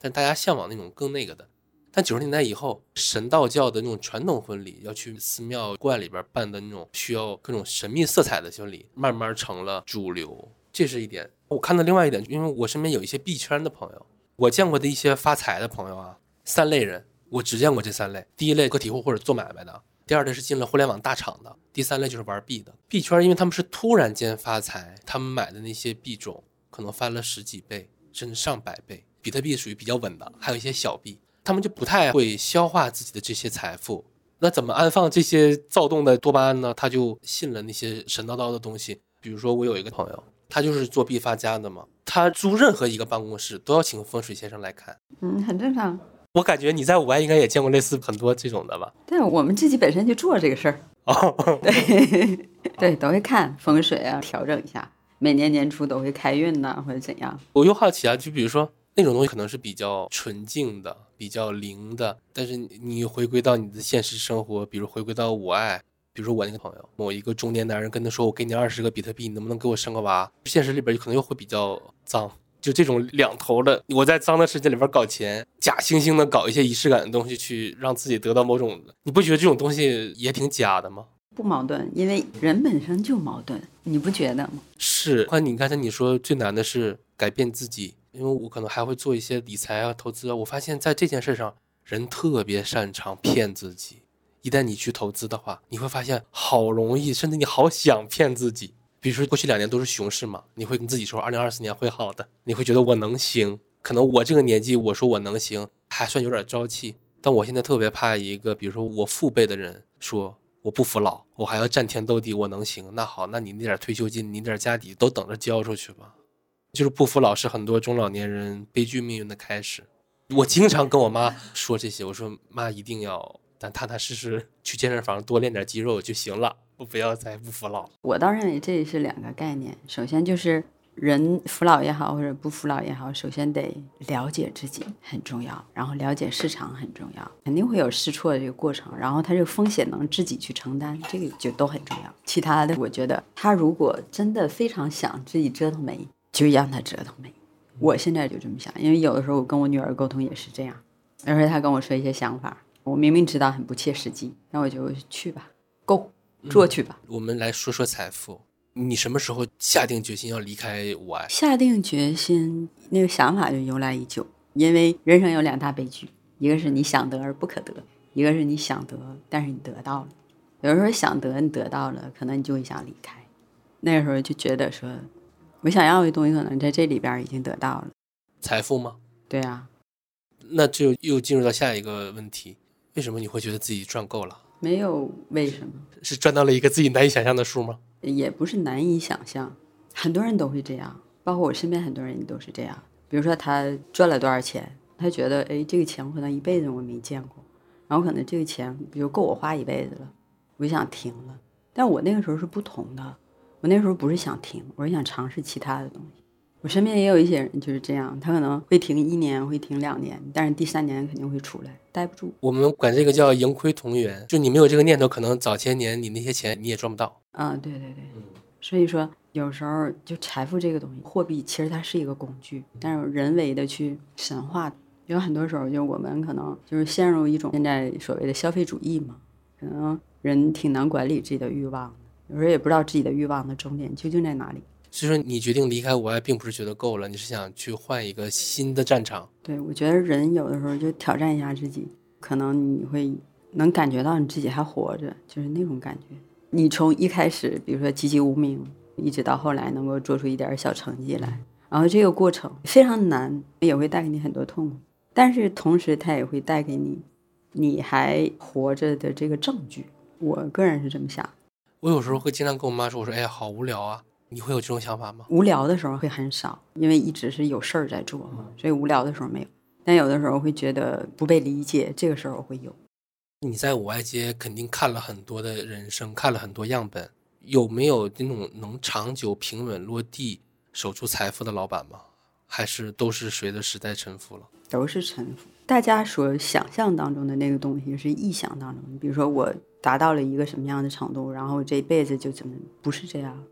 Speaker 1: 但大家向往那种更那个的。但九十年代以后，神道教的那种传统婚礼，要去寺庙观里边办的那种需要各种神秘色彩的婚礼，慢慢成了主流。这是一点。我看到另外一点，因为我身边有一些币圈的朋友，我见过的一些发财的朋友啊，三类人，我只见过这三类：第一类个体户或者做买卖的；第二类是进了互联网大厂的；第三类就是玩币的。币圈，因为他们是突然间发财，他们买的那些币种。可能翻了十几倍，甚至上百倍。比特币属于比较稳的，还有一些小币，他们就不太会消化自己的这些财富。那怎么安放这些躁动的多巴胺呢？他就信了那些神叨叨的东西。比如说，我有一个朋友，他就是做币发家的嘛，他租任何一个办公室都要请风水先生来看。
Speaker 2: 嗯，很正常。
Speaker 1: 我感觉你在五爱应该也见过类似很多这种的吧？
Speaker 2: 对，我们自己本身就做这个事儿。哦，对对，都会看风水啊，调整一下。每年年初都会开运呐，或者怎样？
Speaker 1: 我又好奇啊，就比如说那种东西可能是比较纯净的、比较灵的，但是你回归到你的现实生活，比如回归到五爱，比如说我那个朋友，某一个中年男人跟他说：“我给你二十个比特币，你能不能给我生个娃？”现实里边可能又会比较脏，就这种两头的，我在脏的世界里边搞钱，假惺惺的搞一些仪式感的东西，去让自己得到某种，你不觉得这种东西也挺假的吗？
Speaker 2: 不矛盾，因为人本身就矛盾，你不觉得吗？
Speaker 1: 是。换你刚才你说最难的是改变自己，因为我可能还会做一些理财啊、投资啊。我发现在这件事上，人特别擅长骗自己。一旦你去投资的话，你会发现好容易，甚至你好想骗自己。比如说过去两年都是熊市嘛，你会跟自己说二零二四年会好的，你会觉得我能行。可能我这个年纪，我说我能行，还算有点朝气。但我现在特别怕一个，比如说我父辈的人说。我不服老，我还要战天斗地，我能行？那好，那你那点退休金，你那点家底都等着交出去吧。就是不服老是很多中老年人悲剧命运的开始。我经常跟我妈说这些，我说妈一定要，咱踏踏实实去健身房多练点肌肉就行了，不不要再不服老。
Speaker 2: 我倒认为这是两个概念，首先就是。人服老也好，或者不服老也好，首先得了解自己很重要，然后了解市场很重要，肯定会有试错的这个过程，然后他这个风险能自己去承担，这个就都很重要。其他的，我觉得他如果真的非常想自己折腾没，就让他折腾没。我现在就这么想，因为有的时候我跟我女儿沟通也是这样，有时候她跟我说一些想法，我明明知道很不切实际，那我就去吧，Go 做去吧。
Speaker 1: 我们来说说财富。你什么时候下定决心要离开我爱？
Speaker 2: 下定决心，那个想法就由来已久。因为人生有两大悲剧，一个是你想得而不可得，一个是你想得但是你得到了。有时候想得你得到了，可能你就会想离开。那个时候就觉得说，我想要的东西可能在这里边已经得到了。
Speaker 1: 财富吗？
Speaker 2: 对啊。
Speaker 1: 那就又进入到下一个问题：为什么你会觉得自己赚够了？
Speaker 2: 没有为什么？
Speaker 1: 是赚到了一个自己难以想象的数吗？
Speaker 2: 也不是难以想象，很多人都会这样，包括我身边很多人都是这样。比如说他赚了多少钱，他觉得哎，这个钱我可能一辈子我没见过，然后可能这个钱比如够我花一辈子了，我就想停了。但我那个时候是不同的，我那时候不是想停，我是想尝试其他的东西。我身边也有一些人就是这样，他可能会停一年，会停两年，但是第三年肯定会出来，待不住。
Speaker 1: 我们管这个叫盈亏同源，就你没有这个念头，可能早些年你那些钱你也赚不到。
Speaker 2: 嗯，对对对，所以说有时候就财富这个东西，货币其实它是一个工具，但是人为的去神化，有很多时候就我们可能就是陷入一种现在所谓的消费主义嘛，可能人挺难管理自己的欲望，有时候也不知道自己的欲望的终点究竟在哪里。
Speaker 1: 所以说，你决定离开我爱，并不是觉得够了，你是想去换一个新的战场。
Speaker 2: 对，我觉得人有的时候就挑战一下自己，可能你会能感觉到你自己还活着，就是那种感觉。你从一开始，比如说籍籍无名，一直到后来能够做出一点小成绩来，然后这个过程非常难，也会带给你很多痛苦，但是同时它也会带给你你还活着的这个证据。我个人是这么想。
Speaker 1: 我有时候会经常跟我妈说：“我说，哎呀，好无聊啊。”你会有这种想法吗？
Speaker 2: 无聊的时候会很少，因为一直是有事儿在做嘛，所以无聊的时候没有。但有的时候会觉得不被理解，这个时候会有。
Speaker 1: 你在五爱街肯定看了很多的人生，看了很多样本，有没有那种能长久平稳落地、守住财富的老板吗？还是都是随着时代沉浮了？
Speaker 2: 都是沉浮。大家所想象当中的那个东西是臆想当中的，比如说我达到了一个什么样的程度，然后这辈子就怎么不是这样？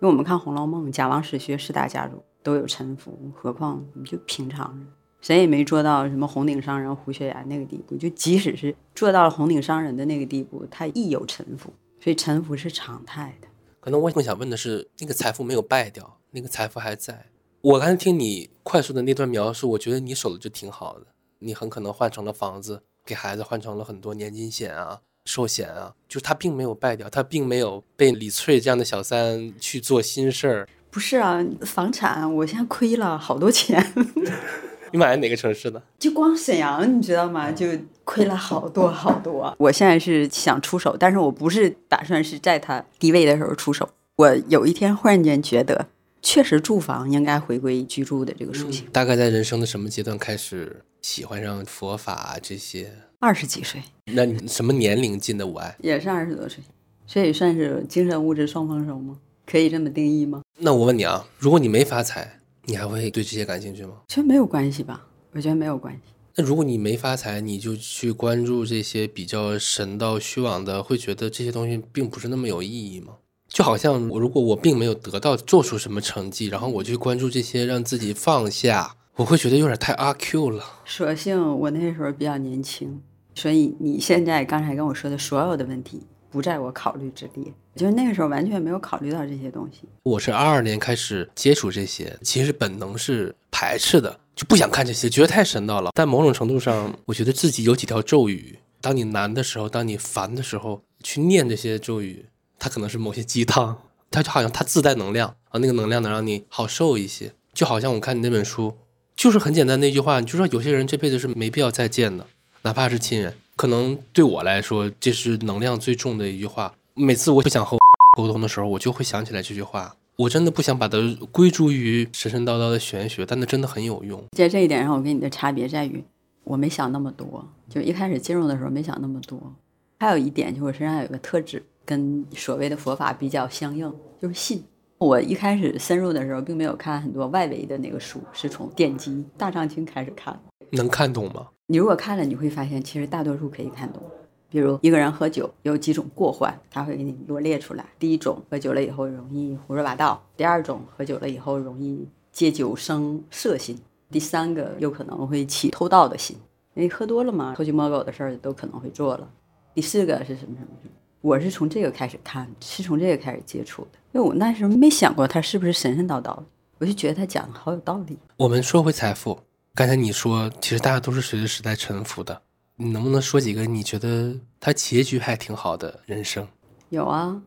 Speaker 2: 因为我们看《红楼梦》，贾王史薛四大家族都有沉浮，何况你就平常人。谁也没做到什么红顶商人胡雪岩那个地步，就即使是做到了红顶商人的那个地步，他亦有沉浮，所以沉浮是常态的。
Speaker 1: 可能我更想问的是，那个财富没有败掉，那个财富还在。我刚才听你快速的那段描述，我觉得你守的就挺好的。你很可能换成了房子，给孩子换成了很多年金险啊、寿险啊，就是他并没有败掉，他并没有被李翠这样的小三去做心事儿。
Speaker 2: 不是啊，房产我现在亏了好多钱。
Speaker 1: 你买的哪个城市的？
Speaker 2: 就光沈阳，你知道吗？就亏了好多好多。我现在是想出手，但是我不是打算是在他低位的时候出手。我有一天忽然间觉得，确实住房应该回归居住的这个属性。
Speaker 1: 大概在人生的什么阶段开始喜欢上佛法这些？
Speaker 2: 二十几岁。
Speaker 1: 那你什么年龄进的五爱？
Speaker 2: 也是二十多岁，所以算是精神物质双丰收吗？可以这么定义吗？
Speaker 1: 那我问你啊，如果你没发财？你还会对这些感兴趣吗？
Speaker 2: 其实没有关系吧，我觉得没有关系。
Speaker 1: 那如果你没发财，你就去关注这些比较神道虚妄的，会觉得这些东西并不是那么有意义吗？就好像我如果我并没有得到做出什么成绩，然后我去关注这些让自己放下，我会觉得有点太阿 Q 了。
Speaker 2: 所幸我那时候比较年轻，所以你现在刚才跟我说的所有的问题。不在我考虑之列，就是那个时候完全没有考虑到这些东西。
Speaker 1: 我是二二年开始接触这些，其实本能是排斥的，就不想看这些，觉得太神道了。但某种程度上，我觉得自己有几条咒语，当你难的时候，当你烦的时候，去念这些咒语，它可能是某些鸡汤，它就好像它自带能量啊，那个能量能让你好受一些。就好像我看你那本书，就是很简单的一句话，你就说有些人这辈子是没必要再见的，哪怕是亲人。可能对我来说，这是能量最重的一句话。每次我不想和我沟通的时候，我就会想起来这句话。我真的不想把它归诸于神神叨叨的玄学，但它真的很有用。
Speaker 2: 在这一点上，我跟你的差别在于，我没想那么多。就一开始进入的时候没想那么多。还有一点，就我身上有个特质，跟所谓的佛法比较相应，就是信。我一开始深入的时候，并没有看很多外围的那个书，是从奠基《大藏经》开始看。
Speaker 1: 能看懂吗？
Speaker 2: 你如果看了，你会发现其实大多数可以看懂。比如一个人喝酒有几种过患，他会给你罗列出来。第一种，喝酒了以后容易胡说八道；第二种，喝酒了以后容易借酒生色心；第三个，有可能会起偷盗的心，因为喝多了嘛，偷鸡摸狗的事儿都可能会做了。第四个是什么什么什么？我是从这个开始看，是从这个开始接触的，因为我那时候没想过他是不是神神叨叨的，我就觉得他讲的好有道理。
Speaker 1: 我们说回财富。刚才你说，其实大家都是随着时代沉浮的。你能不能说几个你觉得他结局还挺好的人生？
Speaker 2: 有啊，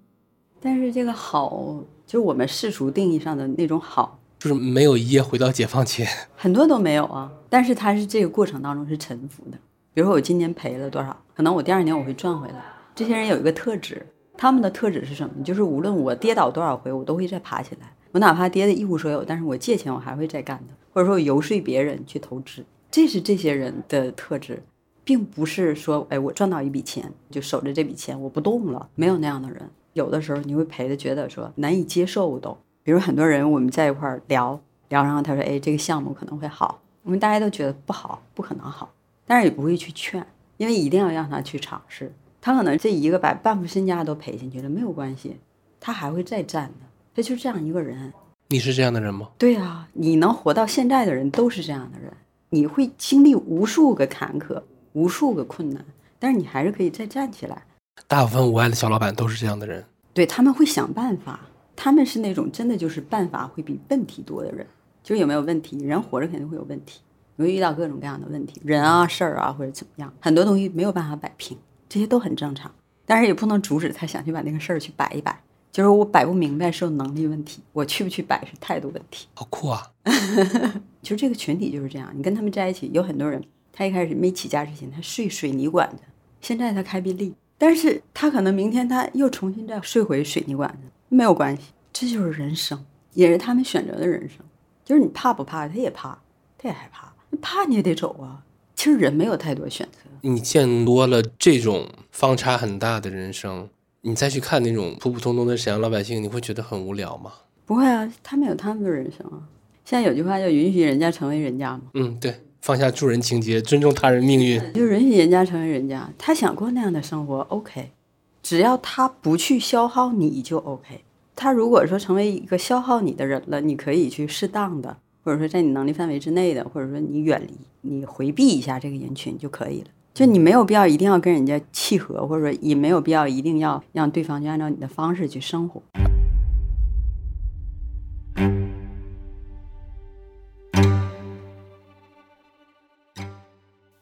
Speaker 2: 但是这个好，就是我们世俗定义上的那种好，
Speaker 1: 就是没有一夜回到解放前，
Speaker 2: 很多都没有啊。但是他是这个过程当中是沉浮的。比如说我今年赔了多少，可能我第二年我会赚回来。这些人有一个特质，他们的特质是什么？就是无论我跌倒多少回，我都会再爬起来。我哪怕跌得一无所有，但是我借钱我还会再干的，或者说游说别人去投资，这是这些人的特质，并不是说，哎，我赚到一笔钱就守着这笔钱我不动了，没有那样的人。有的时候你会赔的，觉得说难以接受都。比如很多人我们在一块儿聊聊，然后他说，哎，这个项目可能会好，我们大家都觉得不好，不可能好，但是也不会去劝，因为一定要让他去尝试。他可能这一个把半副身家都赔进去了，没有关系，他还会再战的。他就这样一个人，
Speaker 1: 你是这样的人吗？
Speaker 2: 对啊，你能活到现在的人都是这样的人。你会经历无数个坎坷，无数个困难，但是你还是可以再站起来。
Speaker 1: 大部分无爱的小老板都是这样的人，
Speaker 2: 对他们会想办法，他们是那种真的就是办法会比问题多的人。就是有没有问题，人活着肯定会有问题，你会遇到各种各样的问题，人啊、事儿啊或者怎么样，很多东西没有办法摆平，这些都很正常。但是也不能阻止他想去把那个事儿去摆一摆。就是我摆不明白是有能力问题，我去不去摆是态度问题。
Speaker 1: 好酷啊！
Speaker 2: 其 实这个群体就是这样，你跟他们在一起，有很多人，他一开始没起家之前，他睡水泥管子，现在他开宾利，但是他可能明天他又重新再睡回水泥管子，没有关系，这就是人生，也是他们选择的人生。就是你怕不怕？他也怕，他也害怕。怕你也得走啊。其实人没有太多选择。
Speaker 1: 你见多了这种方差很大的人生，你再去看那种普普通通的沈阳老百姓，你会觉得很无聊吗？
Speaker 2: 不会啊，他们有他们的人生啊。现在有句话叫“允许人家成为人家”嘛。
Speaker 1: 嗯，对，放下助人情节，尊重他人命运，
Speaker 2: 就允许人家成为人家。他想过那样的生活，OK，只要他不去消耗你就 OK。他如果说成为一个消耗你的人了，你可以去适当的，或者说在你能力范围之内的，或者说你远离、你回避一下这个人群就可以了。就你没有必要一定要跟人家契合，或者说也没有必要一定要让对方就按照你的方式去生活。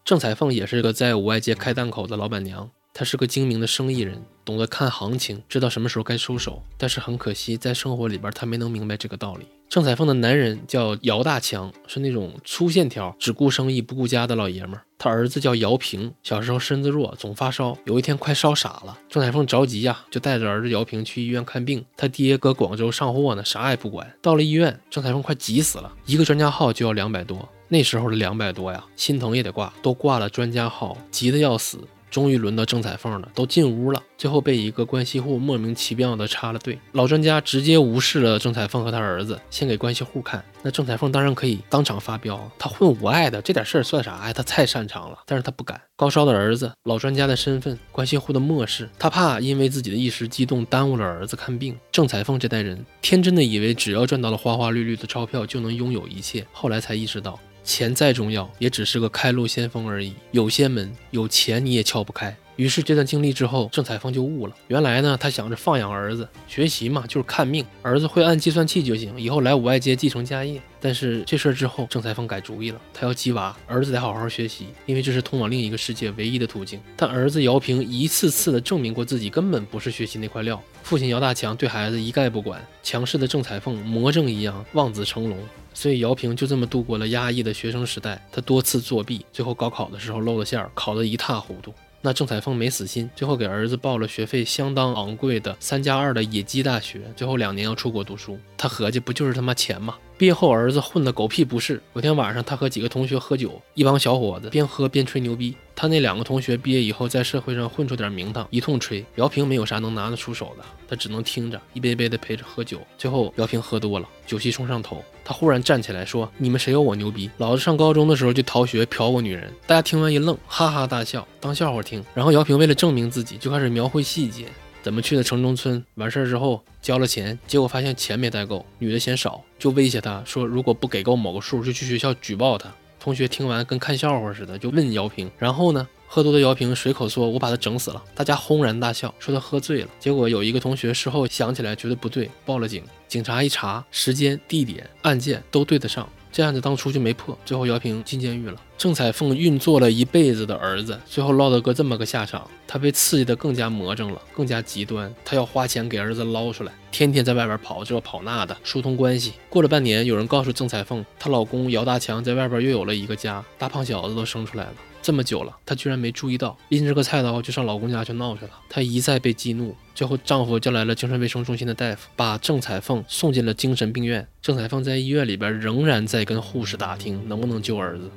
Speaker 1: 郑彩凤也是个在五爱街开档口的老板娘。她是个精明的生意人，懂得看行情，知道什么时候该收手。但是很可惜，在生活里边，她没能明白这个道理。郑彩凤的男人叫姚大强，是那种粗线条、只顾生意不顾家的老爷们儿。他儿子叫姚平，小时候身子弱，总发烧，有一天快烧傻了。郑彩凤着急呀，就带着儿子姚平去医院看病。他爹搁广州上货呢，啥也不管。到了医院，郑彩凤快急死了，一个专家号就要两百多。那时候的两百多呀，心疼也得挂，都挂了专家号，急得要死。终于轮到郑彩凤了，都进屋了，最后被一个关系户莫名其妙的插了队。老专家直接无视了郑彩凤和他儿子，先给关系户看。那郑彩凤当然可以当场发飙，他混五爱的这点事儿算啥呀？他太擅长了，但是他不敢。高烧的儿子，老专家的身份，关系户的漠视，他怕因为自己的一时激动耽误了儿子看病。郑彩凤这代人天真的以为只要赚到了花花绿绿的钞票就能拥有一切，后来才意识到。钱再重要，也只是个开路先锋而已。有些门有钱你也撬不开。于是这段经历之后，郑彩凤就悟了。原来呢，他想着放养儿子，学习嘛就是看命，儿子会按计算器就行，以后来五爱街继承家业。但是这事儿之后，郑彩凤改主意了，他要鸡娃，儿子得好好学习，因为这是通往另一个世界唯一的途径。但儿子姚平一次次的证明过自己根本不是学习那块料，父亲姚大强对孩子一概不管，强势的郑彩凤魔怔一样望子成龙。所以姚平就这么度过了压抑的学生时代。他多次作弊，最后高考的时候露了馅儿，考得一塌糊涂。那郑彩凤没死心，最后给儿子报了学费相当昂贵的三加二的野鸡大学，最后两年要出国读书。他合计不就是他妈钱吗？毕业后儿子混得狗屁不是。有天晚上，他和几个同学喝酒，一帮小伙子边喝边吹牛逼。他那两个同学毕业以后在社会上混出点名堂，一通吹。姚平没有啥能拿得出手的，他只能听着，一杯杯的陪着喝酒。最后姚平喝多了，酒气冲上头，他忽然站起来说：“你们谁有我牛逼？老子上高中的时候就逃学嫖过女人。”大家听完一愣，哈哈大笑，当笑话听。然后姚平为了证明自己，就开始描绘细节。怎么去的城中村？完事儿之后交了钱，结果发现钱没带够，女的嫌少，就威胁他说，如果不给够某个数，就去学校举报他。同学听完跟看笑话似的，就问姚平。然后呢，喝多的姚平随口说：“我把他整死了。”大家轰然大笑，说他喝醉了。结果有一个同学事后想起来觉得不对，报了警。警察一查，时间、地点、案件都对得上。这案子当初就没破，最后姚平进监狱了。郑彩凤运作了一辈子的儿子，最后落得个这么个下场。她被刺激的更加魔怔了，更加极端。她要花钱给儿子捞出来，天天在外边跑这跑那的，疏通关系。过了半年，有人告诉郑彩凤，她老公姚大强在外边又有了一个家，大胖小子都生出来了。这么久了，她居然没注意到，拎着个菜刀就上老公家去闹去了。她一再被激怒，最后丈夫叫来了精神卫生中心的大夫，把郑彩凤送进了精神病院。郑彩凤在医院里边仍然在跟护士打听能不能救儿子。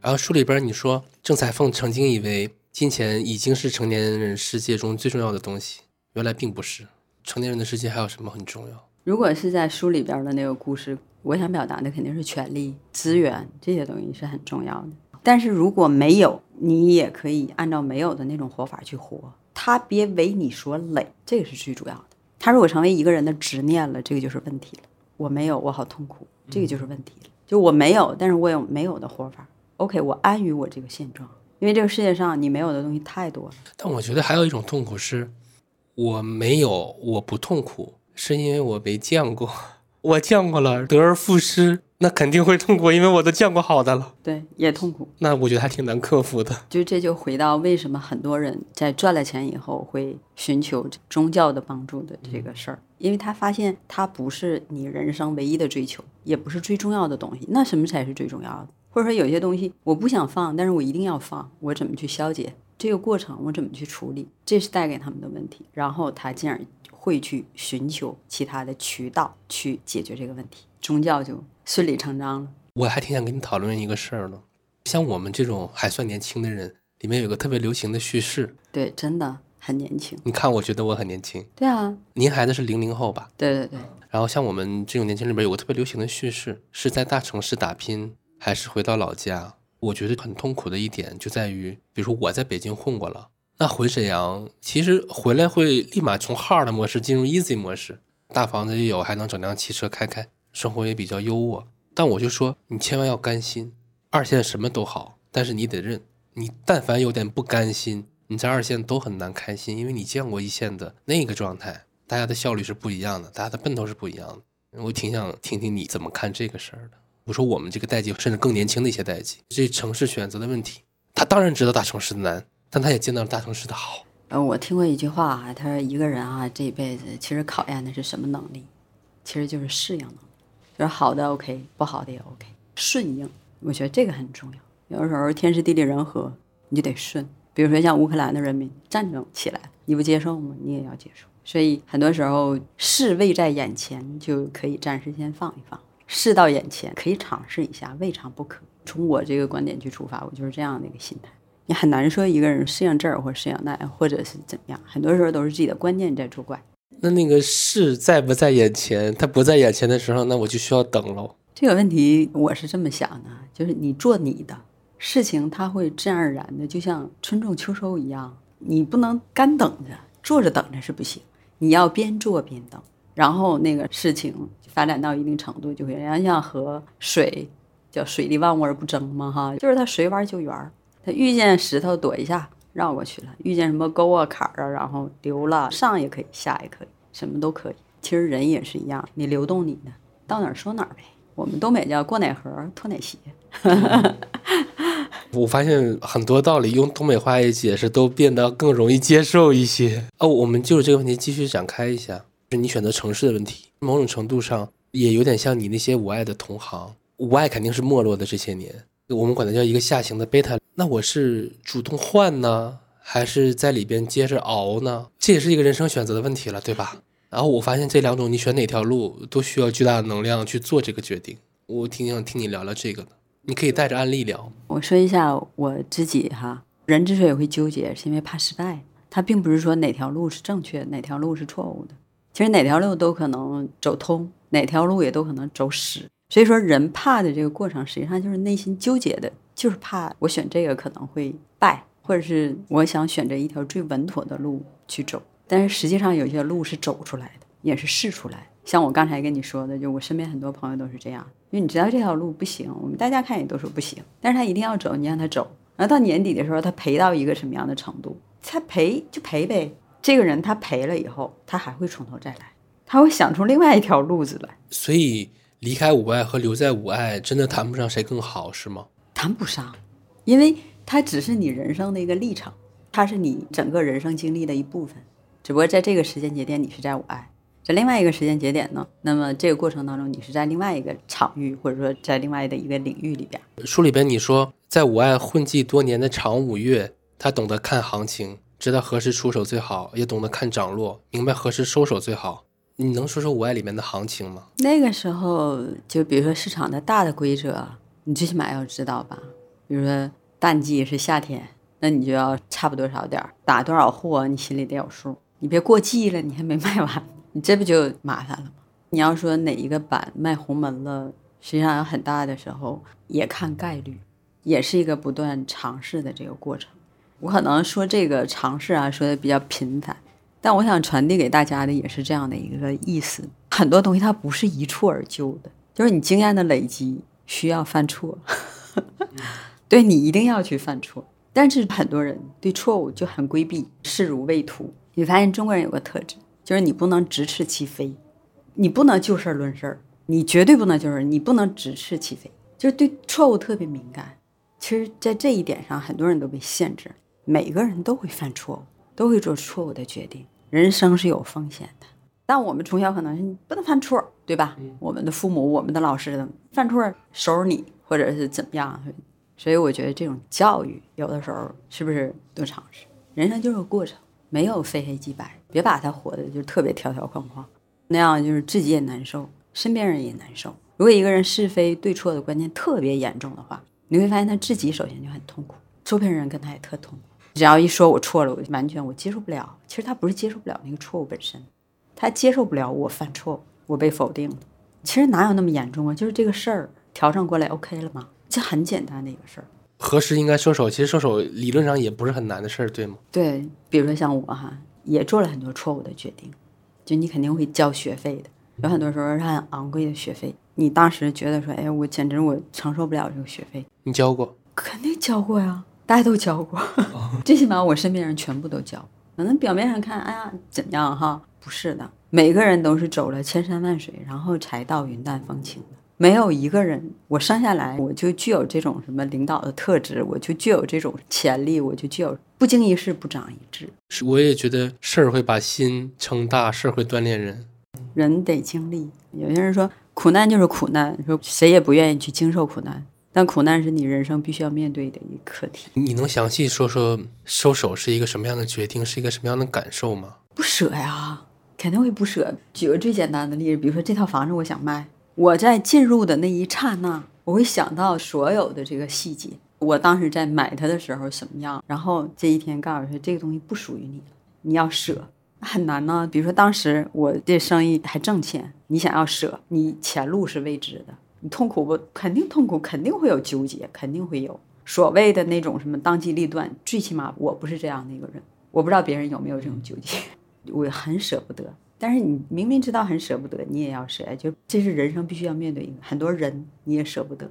Speaker 1: 然后书里边你说，郑彩凤曾经以为金钱已经是成年人世界中最重要的东西，原来并不是。成年人的世界还有什么很重要？
Speaker 2: 如果是在书里边的那个故事。我想表达的肯定是权力、资源这些东西是很重要的。但是如果没有，你也可以按照没有的那种活法去活。他别为你所累，这个是最主要的。他如果成为一个人的执念了，这个就是问题了。我没有，我好痛苦，这个就是问题了。就我没有，但是我有没有的活法。OK，我安于我这个现状，因为这个世界上你没有的东西太多了。
Speaker 1: 但我觉得还有一种痛苦是，我没有，我不痛苦，是因为我没见过。我见过了，得而复失，那肯定会痛苦，因为我都见过好的了。
Speaker 2: 对，也痛苦。
Speaker 1: 那我觉得还挺难克服的。
Speaker 2: 就这就回到为什么很多人在赚了钱以后会寻求宗教的帮助的这个事儿。因为他发现它不是你人生唯一的追求，也不是最重要的东西。那什么才是最重要的？或者说有些东西我不想放，但是我一定要放，我怎么去消解这个过程？我怎么去处理？这是带给他们的问题。然后他进而会去寻求其他的渠道去解决这个问题，宗教就顺理成章了。
Speaker 1: 我还挺想跟你讨论一个事儿呢，像我们这种还算年轻的人，里面有个特别流行的叙事。
Speaker 2: 对，真的。很年轻，
Speaker 1: 你看，我觉得我很年轻。
Speaker 2: 对啊，
Speaker 1: 您孩子是零零后吧？
Speaker 2: 对对对。
Speaker 1: 然后像我们这种年轻人里边有个特别流行的叙事，是在大城市打拼，还是回到老家？我觉得很痛苦的一点就在于，比如说我在北京混过了，那回沈阳，其实回来会立马从 hard 模式进入 easy 模式，大房子也有，还能整辆汽车开开，生活也比较优渥。但我就说，你千万要甘心，二线什么都好，但是你得认，你但凡有点不甘心。你在二线都很难开心，因为你见过一线的那个状态，大家的效率是不一样的，大家的奔头是不一样的。我挺想听听你怎么看这个事儿的。我说我们这个代际，甚至更年轻的一些代际，这城市选择的问题，他当然知道大城市的难，但他也见到了大城市的好。
Speaker 2: 呃，我听过一句话啊，他说一个人啊，这一辈子其实考验的是什么能力？其实就是适应能力。就是好的 OK，不好的也 OK，顺应。我觉得这个很重要。有的时候天时地利人和，你就得顺。比如说像乌克兰的人民战争起来，你不接受吗？你也要接受。所以很多时候事未在眼前，就可以暂时先放一放；事到眼前，可以尝试一下，未尝不可。从我这个观点去出发，我就是这样的一个心态。你很难说一个人适应这儿或适应那，或者是怎么样。很多时候都是自己的观念在作怪。
Speaker 1: 那那个事在不在眼前？他不在眼前的时候，那我就需要等喽。
Speaker 2: 这个问题我是这么想的，就是你做你的。事情它会自然而然的，就像春种秋收一样，你不能干等着，坐着等着是不行，你要边做边等，然后那个事情发展到一定程度，就会人家像河水，叫水利万物而不争嘛哈，就是它随弯就圆他，遇见石头躲一下绕过去了，遇见什么沟啊坎儿啊，然后流了上也可以下也可以，什么都可以。其实人也是一样，你流动你的，到哪儿说哪儿呗。我们东北叫过奶河脱奶鞋。
Speaker 1: 我发现很多道理用东北话一解释，都变得更容易接受一些。哦，我们就是这个问题继续展开一下，是你选择城市的问题，某种程度上也有点像你那些五爱的同行。五爱肯定是没落的这些年，我们管它叫一个下行的贝塔。那我是主动换呢，还是在里边接着熬呢？这也是一个人生选择的问题了，对吧？然后我发现这两种，你选哪条路都需要巨大的能量去做这个决定。我挺想听你聊聊这个的。你可以带着案例聊。
Speaker 2: 我说一下我自己哈，人之所以会纠结，是因为怕失败。他并不是说哪条路是正确，哪条路是错误的。其实哪条路都可能走通，哪条路也都可能走死。所以说，人怕的这个过程，实际上就是内心纠结的，就是怕我选这个可能会败，或者是我想选择一条最稳妥的路去走。但是实际上，有些路是走出来的，也是试出来。像我刚才跟你说的，就我身边很多朋友都是这样。因为你知道这条路不行，我们大家看也都说不行，但是他一定要走，你让他走，然后到年底的时候，他赔到一个什么样的程度？他赔就赔呗。这个人他赔了以后，他还会从头再来，他会想出另外一条路子来。
Speaker 1: 所以离开五爱和留在五爱，真的谈不上谁更好，是吗？
Speaker 2: 谈不上，因为它只是你人生的一个历程，它是你整个人生经历的一部分，只不过在这个时间节点，你是在五爱。在另外一个时间节点呢，那么这个过程当中，你是在另外一个场域，或者说在另外的一个领域里边。
Speaker 1: 书里边你说，在五爱混迹多年的常五月，他懂得看行情，知道何时出手最好，也懂得看涨落，明白何时收手最好。你能说说五爱里面的行情吗？
Speaker 2: 那个时候，就比如说市场的大的规则，你最起码要知道吧。比如说淡季是夏天，那你就要差不多少点儿打多少货，你心里得有数。你别过季了，你还没 卖完。你这不就麻烦了吗？你要说哪一个板卖红门了，实际上有很大的时候也看概率，也是一个不断尝试的这个过程。我可能说这个尝试啊，说的比较频繁，但我想传递给大家的也是这样的一个意思：很多东西它不是一蹴而就的，就是你经验的累积需要犯错，对你一定要去犯错。但是很多人对错误就很规避，视如未图。你发现中国人有个特质。就是你不能直斥其非，你不能就事论事儿，你绝对不能就是你不能直斥其非，就是对错误特别敏感。其实，在这一点上，很多人都被限制。每个人都会犯错误，都会做错误的决定。人生是有风险的，但我们从小可能是你不能犯错，对吧？我们的父母、我们的老师的犯错收拾你，或者是怎么样。所以我觉得这种教育有的时候是不是多尝试？人生就是个过程，没有非黑即白，别把它活的就特别条条框框，那样就是自己也难受，身边人也难受。如果一个人是非对错的观念特别严重的话，你会发现他自己首先就很痛苦，周边人跟他也特痛苦。只要一说我错了，我就完全我接受不了。其实他不是接受不了那个错误本身，他接受不了我犯错，我被否定了。其实哪有那么严重啊？就是这个事儿调整过来 OK 了吗？这很简单的一个事儿。
Speaker 1: 何时应该收手？其实收手理论上也不是很难的事儿，对吗？
Speaker 2: 对，比如说像我哈，也做了很多错误的决定，就你肯定会交学费的，有很多时候是很昂贵的学费。你当时觉得说，哎，我简直我承受不了这个学费。
Speaker 1: 你交过？
Speaker 2: 肯定交过呀，大家都交过，最起码我身边人全部都交。可能表面上看，哎呀，怎样哈？不是的，每个人都是走了千山万水，然后才到云淡风轻的。没有一个人，我生下来我就具有这种什么领导的特质，我就具有这种潜力，我就具有不经一事不长一智。
Speaker 1: 是，我也觉得事儿会把心撑大，事儿会锻炼人。
Speaker 2: 人得经历，有些人说。苦难就是苦难，说谁也不愿意去经受苦难，但苦难是你人生必须要面对的一个课题。
Speaker 1: 你能详细说说收手是一个什么样的决定，是一个什么样的感受吗？
Speaker 2: 不舍呀，肯定会不舍。举个最简单的例子，比如说这套房子我想卖，我在进入的那一刹那，我会想到所有的这个细节。我当时在买它的时候什么样，然后这一天告诉说这个东西不属于你了，你要舍。很难呢。比如说，当时我这生意还挣钱，你想要舍，你前路是未知的，你痛苦不？肯定痛苦，肯定会有纠结，肯定会有所谓的那种什么当机立断。最起码我不是这样的一个人，我不知道别人有没有这种纠结。我很舍不得，但是你明明知道很舍不得，你也要舍。就这是人生必须要面对一个很多人你也舍不得，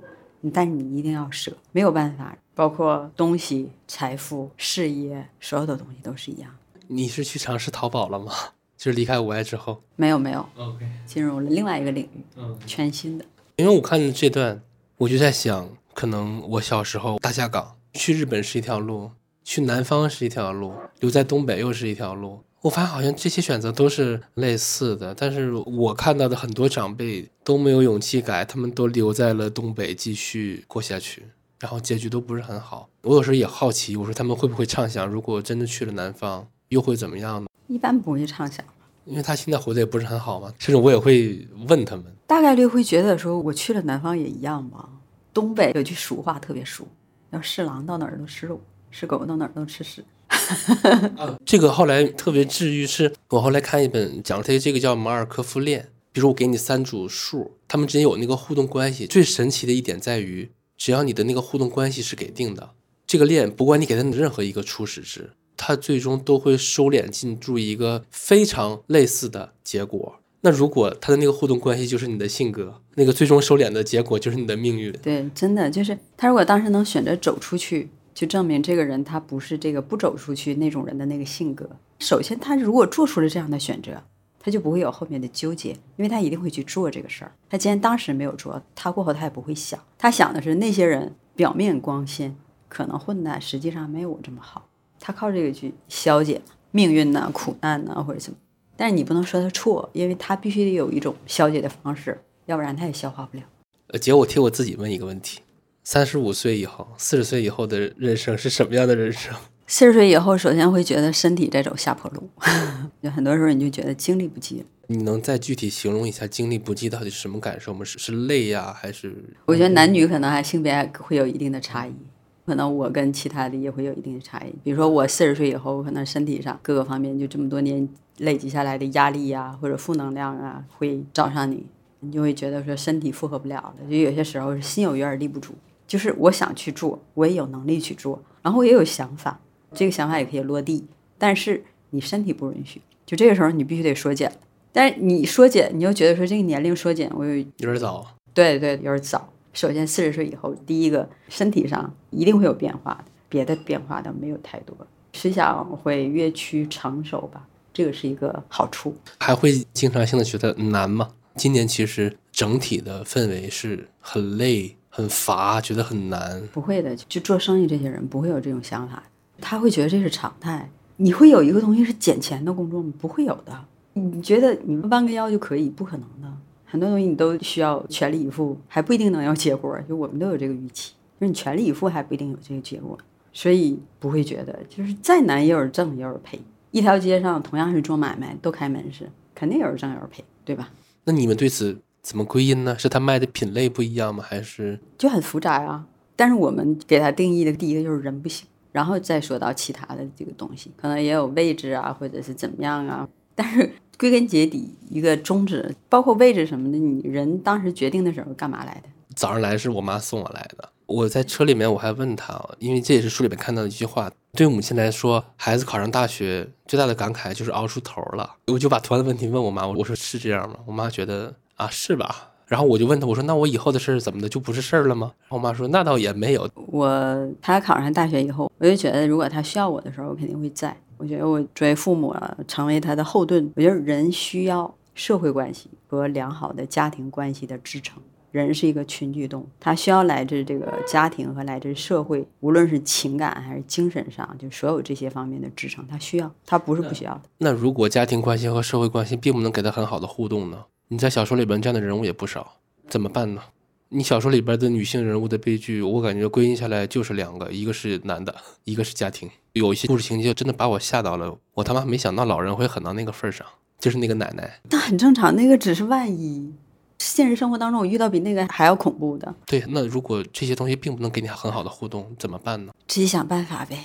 Speaker 2: 但是你一定要舍，没有办法。包括东西、财富、事业，所有的东西都是一样。
Speaker 1: 你是去尝试淘宝了吗？就是离开五爱之后，
Speaker 2: 没有没有，OK，进入了另外一个领域，嗯，全新的。
Speaker 1: 因为我看这段，我就在想，可能我小时候大下岗去日本是一条路，去南方是一条路，留在东北又是一条路。我发现好像这些选择都是类似的，但是我看到的很多长辈都没有勇气改，他们都留在了东北继续过下去，然后结局都不是很好。我有时候也好奇，我说他们会不会畅想，如果真的去了南方？又会怎么样呢？
Speaker 2: 一般不会畅想，
Speaker 1: 因为他现在活得也不是很好嘛。甚至我也会问他们，
Speaker 2: 大概率会觉得说，我去了南方也一样吧。东北有句俗话特别俗，叫“是狼到哪儿都吃肉，是狗到哪儿都吃屎”。
Speaker 1: 这个后来特别治愈，是我后来看一本讲它这个叫马尔科夫链。比如我给你三组数，他们之间有那个互动关系。最神奇的一点在于，只要你的那个互动关系是给定的，这个链不管你给他任何一个初始值。它最终都会收敛进入一个非常类似的结果。那如果他的那个互动关系就是你的性格，那个最终收敛的结果就是你的命运。
Speaker 2: 对，真的就是他如果当时能选择走出去，就证明这个人他不是这个不走出去那种人的那个性格。首先，他如果做出了这样的选择，他就不会有后面的纠结，因为他一定会去做这个事儿。他既然当时没有做，他过后他也不会想。他想的是那些人表面光鲜，可能混的实际上没有我这么好。他靠这个去消解命运呐、苦难呐或者什么，但是你不能说他错，因为他必须得有一种消解的方式，要不然他也消化不了。
Speaker 1: 呃，姐，我替我自己问一个问题：三十五岁以后、四十岁以后的人生是什么样的人生？
Speaker 2: 四十岁以后，首先会觉得身体在走下坡路，就很多时候你就觉得精力不济。
Speaker 1: 你能再具体形容一下精力不济到底是什么感受吗？是是累呀，还是？
Speaker 2: 我觉得男女可能还性别会有一定的差异。可能我跟其他的也会有一定的差异，比如说我四十岁以后，可能身体上各个方面就这么多年累积下来的压力呀，或者负能量啊，会找上你，你就会觉得说身体负荷不了了，就有些时候是心有余而力不足，就是我想去做，我也有能力去做，然后我也有想法，这个想法也可以落地，但是你身体不允许，就这个时候你必须得缩减，但是你缩减，你又觉得说这个年龄缩减我有有
Speaker 1: 点早，
Speaker 2: 对对，有点早。首先，四十岁以后，第一个身体上一定会有变化的，别的变化倒没有太多，思想会越趋成熟吧，这个是一个好处。
Speaker 1: 还会经常性的觉得难吗？今年其实整体的氛围是很累、很乏，觉得很难。
Speaker 2: 不会的，就做生意这些人不会有这种想法，他会觉得这是常态。你会有一个东西是捡钱的工作吗？不会有的。你觉得你们弯个腰就可以？不可能的，很多东西你都需要全力以赴，还不一定能有结果。就我们都有这个预期，就是你全力以赴还不一定有这个结果，所以不会觉得就是再难也有人挣也有人赔。一条街上同样是做买卖，都开门市，肯定有人挣有人赔，对吧？
Speaker 1: 那你们对此怎么归因呢？是他卖的品类不一样吗？还是
Speaker 2: 就很复杂啊？但是我们给他定义的第一个就是人不行，然后再说到其他的这个东西，可能也有位置啊，或者是怎么样啊。但是归根结底，一个宗旨，包括位置什么的，你人当时决定的时候干嘛来的？
Speaker 1: 早上来是我妈送我来的。我在车里面我还问她，因为这也是书里面看到的一句话：对母亲来说，孩子考上大学最大的感慨就是熬出头了。我就把同样的问题问我妈，我说是这样吗？我妈觉得啊是吧？然后我就问他，我说那我以后的事儿怎么的就不是事儿了吗？我妈说那倒也没有。
Speaker 2: 我他考上大学以后，我就觉得如果他需要我的时候，我肯定会在。我觉得我作为父母啊，成为他的后盾。我觉得人需要社会关系和良好的家庭关系的支撑。人是一个群居动物，他需要来自这个家庭和来自社会，无论是情感还是精神上，就所有这些方面的支撑，他需要，他不是不需要的。
Speaker 1: 那如果家庭关系和社会关系并不能给他很好的互动呢？你在小说里边这样的人物也不少，怎么办呢？你小说里边的女性人物的悲剧，我感觉归因下来就是两个，一个是男的，一个是家庭。有一些故事情节真的把我吓到了，我他妈没想到老人会狠到那个份上，就是那个奶奶。
Speaker 2: 那很正常，那个只是万一。现实生活当中，我遇到比那个还要恐怖的。
Speaker 1: 对，那如果这些东西并不能给你很好的互动，怎么办呢？
Speaker 2: 自己想办法呗，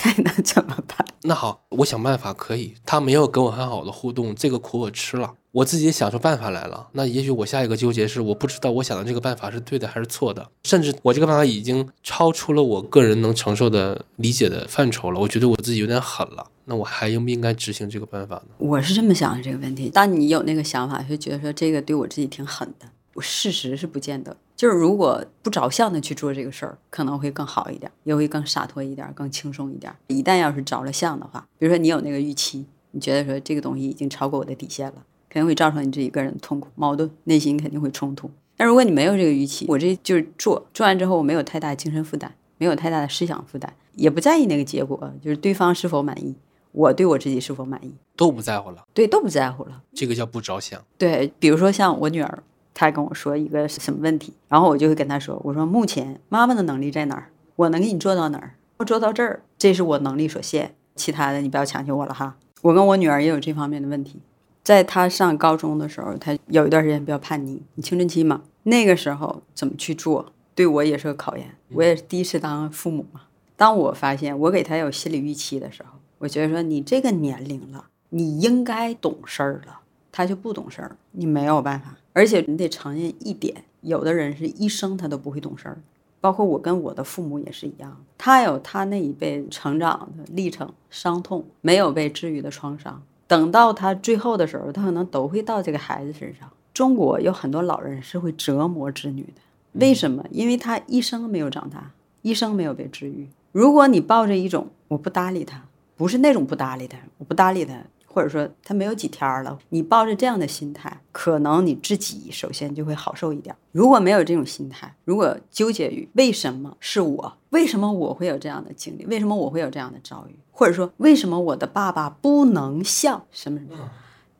Speaker 2: 还能怎么办？
Speaker 1: 那好，我想办法可以。他没有跟我很好的互动，这个苦我吃了。我自己也想出办法来了，那也许我下一个纠结是我不知道我想的这个办法是对的还是错的，甚至我这个办法已经超出了我个人能承受的理解的范畴了。我觉得我自己有点狠了，那我还应不应该执行这个办法呢？
Speaker 2: 我是这么想的这个问题。当你有那个想法，就觉得说这个对我自己挺狠的，我事实是不见得。就是如果不着相的去做这个事儿，可能会更好一点，也会更洒脱一点，更轻松一点。一旦要是着了相的话，比如说你有那个预期，你觉得说这个东西已经超过我的底线了。肯定会造成你自己个人的痛苦、矛盾，内心肯定会冲突。但如果你没有这个预期，我这就是做，做完之后我没有太大精神负担，没有太大的思想负担，也不在意那个结果，就是对方是否满意，我对我自己是否满意，
Speaker 1: 都不在乎了。
Speaker 2: 对，都不在乎了。
Speaker 1: 这个叫不着相。
Speaker 2: 对，比如说像我女儿，他跟我说一个什么问题，然后我就会跟他说，我说目前妈妈的能力在哪儿，我能给你做到哪儿，我做到这儿，这是我能力所限，其他的你不要强求我了哈。我跟我女儿也有这方面的问题。在她上高中的时候，她有一段时间比较叛逆，你青春期嘛，那个时候怎么去做，对我也是个考验。我也是第一次当父母嘛。当我发现我给她有心理预期的时候，我觉得说你这个年龄了，你应该懂事儿了，她就不懂事儿，你没有办法。而且你得承认一点，有的人是一生他都不会懂事儿，包括我跟我的父母也是一样，他有他那一辈成长的历程、伤痛，没有被治愈的创伤。等到他最后的时候，他可能都会到这个孩子身上。中国有很多老人是会折磨子女的，为什么？因为他一生没有长大，一生没有被治愈。如果你抱着一种我不搭理他，不是那种不搭理他，我不搭理他。或者说他没有几天了，你抱着这样的心态，可能你自己首先就会好受一点。如果没有这种心态，如果纠结于为什么是我，为什么我会有这样的经历，为什么我会有这样的遭遇，或者说为什么我的爸爸不能像什么什么，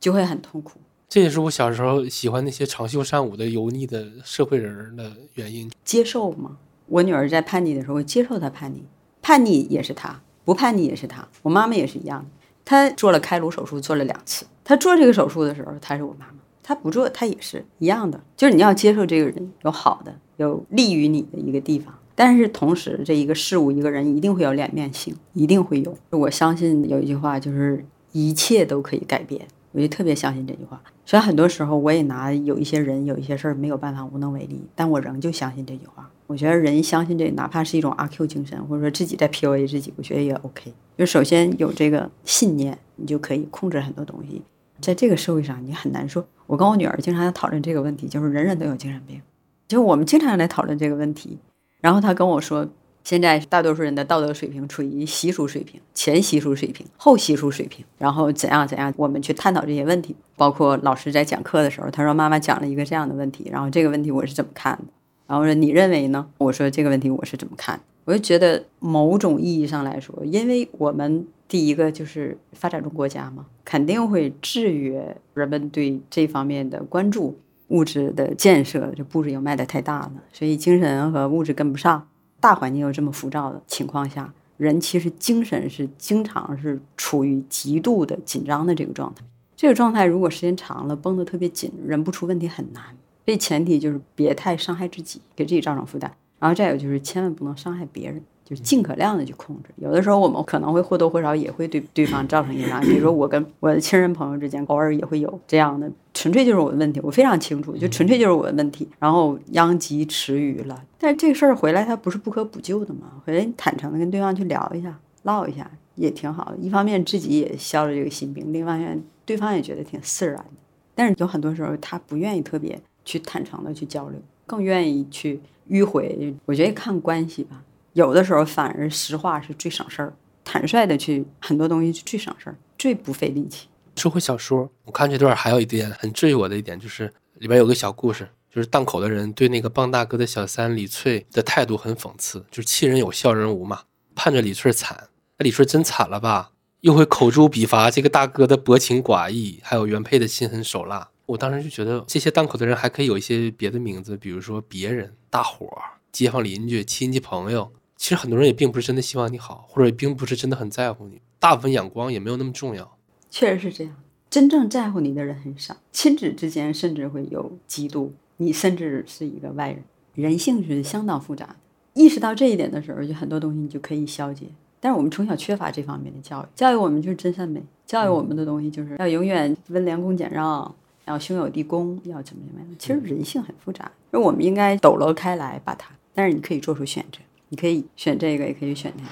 Speaker 2: 就会很痛苦。
Speaker 1: 这也是我小时候喜欢那些长袖善舞的油腻的社会人的原因。
Speaker 2: 接受吗？我女儿在叛逆的时候，我接受她叛逆，叛逆也是她，不叛逆也是她。我妈妈也是一样的。他做了开颅手术，做了两次。他做这个手术的时候，他是我妈妈；他不做，他也是一样的。就是你要接受这个人有好的，有利于你的一个地方，但是同时这一个事物、一个人一定会有两面性，一定会有。我相信有一句话，就是一切都可以改变。我就特别相信这句话。虽然很多时候我也拿有一些人、有一些事儿没有办法、无能为力，但我仍旧相信这句话。我觉得人相信这，哪怕是一种阿 Q 精神，或者说自己在 PUA 自己，我觉得也 OK。就首先有这个信念，你就可以控制很多东西。在这个社会上，你很难说。我跟我女儿经常讨论这个问题，就是人人都有精神病。就我们经常来讨论这个问题，然后她跟我说，现在大多数人的道德水平处于习俗水平、前习俗水平、后习俗水平，然后怎样怎样，我们去探讨这些问题。包括老师在讲课的时候，他说妈妈讲了一个这样的问题，然后这个问题我是怎么看的？然后说你认为呢？我说这个问题我是怎么看？我就觉得某种意义上来说，因为我们第一个就是发展中国家嘛，肯定会制约人们对这方面的关注。物质的建设，这布置又迈的太大了，所以精神和物质跟不上，大环境又这么浮躁的情况下，人其实精神是经常是处于极度的紧张的这个状态。这个状态如果时间长了，绷得特别紧，人不出问题很难。所以前提就是别太伤害自己，给自己造成负担。然后再有就是千万不能伤害别人。就尽可量的去控制，有的时候我们可能会或多或少也会对对方造成影响，比如说我跟我的亲人朋友之间，偶尔也会有这样的，纯粹就是我的问题，我非常清楚，就纯粹就是我的问题，然后殃及池鱼了。但这事儿回来，它不是不可补救的嘛？回来坦诚的跟对方去聊一下，唠一下也挺好的。一方面自己也消了这个心病，另一方面对方也觉得挺释然的。但是有很多时候他不愿意特别去坦诚的去交流，更愿意去迂回。我觉得看关系吧。有的时候反而实话是最省事儿，坦率的去很多东西是最省事儿，最不费力气。
Speaker 1: 说回小说，我看这段还有一点很治愈我的一点，就是里边有个小故事，就是档口的人对那个傍大哥的小三李翠的态度很讽刺，就是气人有笑人无嘛，盼着李翠惨，那李翠真惨了吧？又会口诛笔伐这个大哥的薄情寡义，还有原配的心狠手辣。我当时就觉得这些档口的人还可以有一些别的名字，比如说别人、大伙儿、街坊邻居、亲戚朋友。其实很多人也并不是真的希望你好，或者并不是真的很在乎你。大部分眼光也没有那么重要。
Speaker 2: 确实是这样，真正在乎你的人很少。亲子之间甚至会有嫉妒，你甚至是一个外人。人性是相当复杂的。意识到这一点的时候，就很多东西你就可以消解。但是我们从小缺乏这方面的教育，教育我们就是真善美，教育我们的东西就是要永远温良恭俭让，要兄友弟恭，要怎么怎么样。其实人性很复杂，而我们应该抖搂开来把它。但是你可以做出选择。你可以选这个，也可以选那个。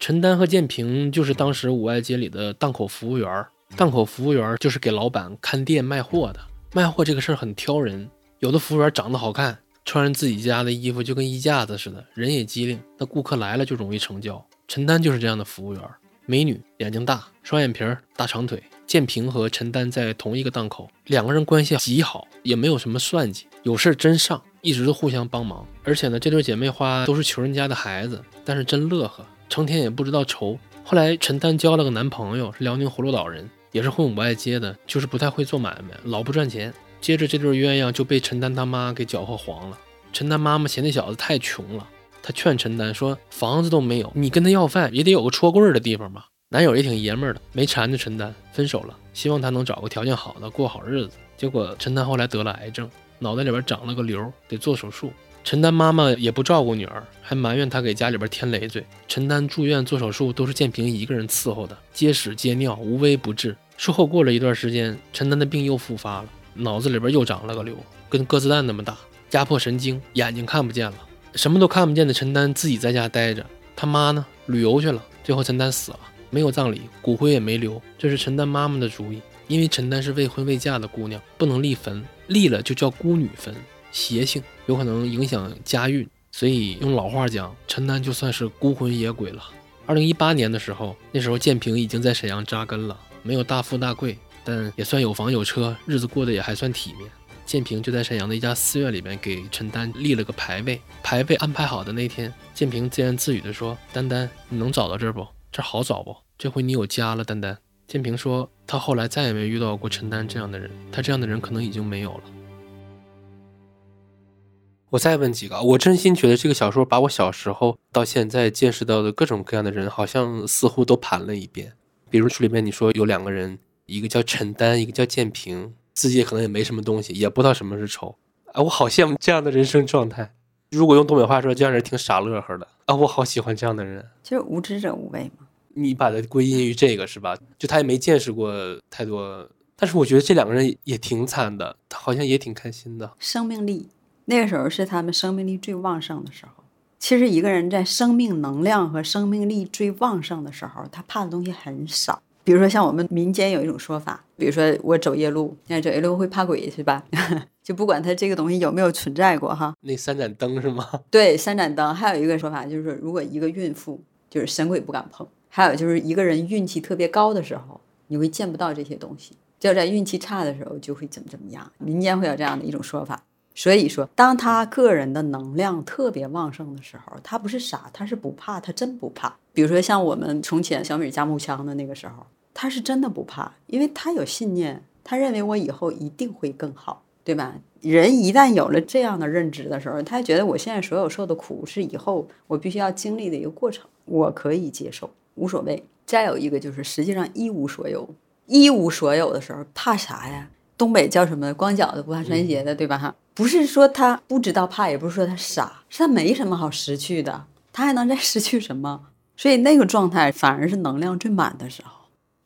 Speaker 2: 陈丹和建平就是当时五爱街里的档口服务员档口服务员就是给老板看店卖货的。卖货这个事儿很挑人，有的服务员长得好看，穿上自己家的衣服就跟衣架子似的，人也机灵，那顾客来了就容易成交。陈丹就是这样的服务员，美女，眼睛大，双眼皮，大长腿。建平和陈丹在同一个档口，两个人关系极好，也没有什么算计，有事真上，一直都互相帮忙。而且呢，这对姐妹花都是穷人家的孩子，但是真乐呵，成天也不知道愁。后来陈丹交了个男朋友，是辽宁葫芦岛人，也是混五爱街的，就是不太会做买卖，老不赚钱。接着这对鸳鸯就被陈丹他妈给搅和黄了。陈丹妈妈嫌那小子太穷了，她劝陈丹说：“房子都没有，你跟他要饭也得有个戳棍的地方吧。”男友也挺爷们儿的，没缠着陈丹，分手了，希望他能找个条件好的过好日子。结果陈丹后来得了癌症，脑袋里边长了个瘤，得做手术。陈丹妈妈也不照顾女儿，还埋怨他给家里边添累赘。陈丹住院做手术都是建平一个人伺候的，接屎接尿无微不至。术后过了一段时间，陈丹的病又复发了，脑子里边又长了个瘤，跟鸽子蛋那么大，压迫神经，眼睛看不见了，什么都看不见的陈丹自己在家待着，他妈呢旅游去了，最后陈丹死了。没有葬礼，骨灰也没留，这是陈丹妈妈的主意。因为陈丹是未婚未嫁的姑娘，不能立坟，立了就叫孤女坟，邪性，有可能影响家运。所以用老话讲，陈丹就算是孤魂野鬼了。二零一八年的时候，那时候建平已经在沈阳扎根了，没有大富大贵，但也算有房有车，日子过得也还算体面。建平就在沈阳的一家寺院里面给陈丹立了个牌位。牌位安排好的那天，建平自言自语地说：“丹丹，你能找到这儿不？这好找不？”这回你有家了，丹丹。建平说，他后来再也没遇到过陈丹这样的人，他这样的人可能已经没有了。我再问几个，我真心觉得这个小说把我小时候到现在见识到的各种各样的人，好像似乎都盘了一遍。比如书里面你说有两个人，一个叫陈丹，一个叫建平，自己可能也没什么东西，也不知道什么是愁。啊，我好羡慕这样的人生状态。如果用东北话说，这样人挺傻乐呵的啊，我好喜欢这样的人。就是无知者无畏嘛。你把它归因于这个是吧？就他也没见识过太多，但是我觉得这两个人也挺惨的，他好像也挺开心的。生命力那个时候是他们生命力最旺盛的时候。其实一个人在生命能量和生命力最旺盛的时候，他怕的东西很少。比如说像我们民间有一种说法，比如说我走夜路，那走夜路会怕鬼是吧？就不管他这个东西有没有存在过哈。那三盏灯是吗？对，三盏灯。还有一个说法就是，如果一个孕妇，就是神鬼不敢碰。还有就是一个人运气特别高的时候，你会见不到这些东西；就在运气差的时候，就会怎么怎么样。民间会有这样的一种说法。所以说，当他个人的能量特别旺盛的时候，他不是傻，他是不怕，他真不怕。比如说像我们从前小米加木枪的那个时候，他是真的不怕，因为他有信念，他认为我以后一定会更好，对吧？人一旦有了这样的认知的时候，他觉得我现在所有受的苦是以后我必须要经历的一个过程，我可以接受，无所谓。再有一个就是，实际上一无所有，一无所有的时候怕啥呀？东北叫什么？光脚的不怕穿鞋的，对吧？哈，不是说他不知道怕，也不是说他傻，是他没什么好失去的，他还能再失去什么？所以那个状态反而是能量最满的时候，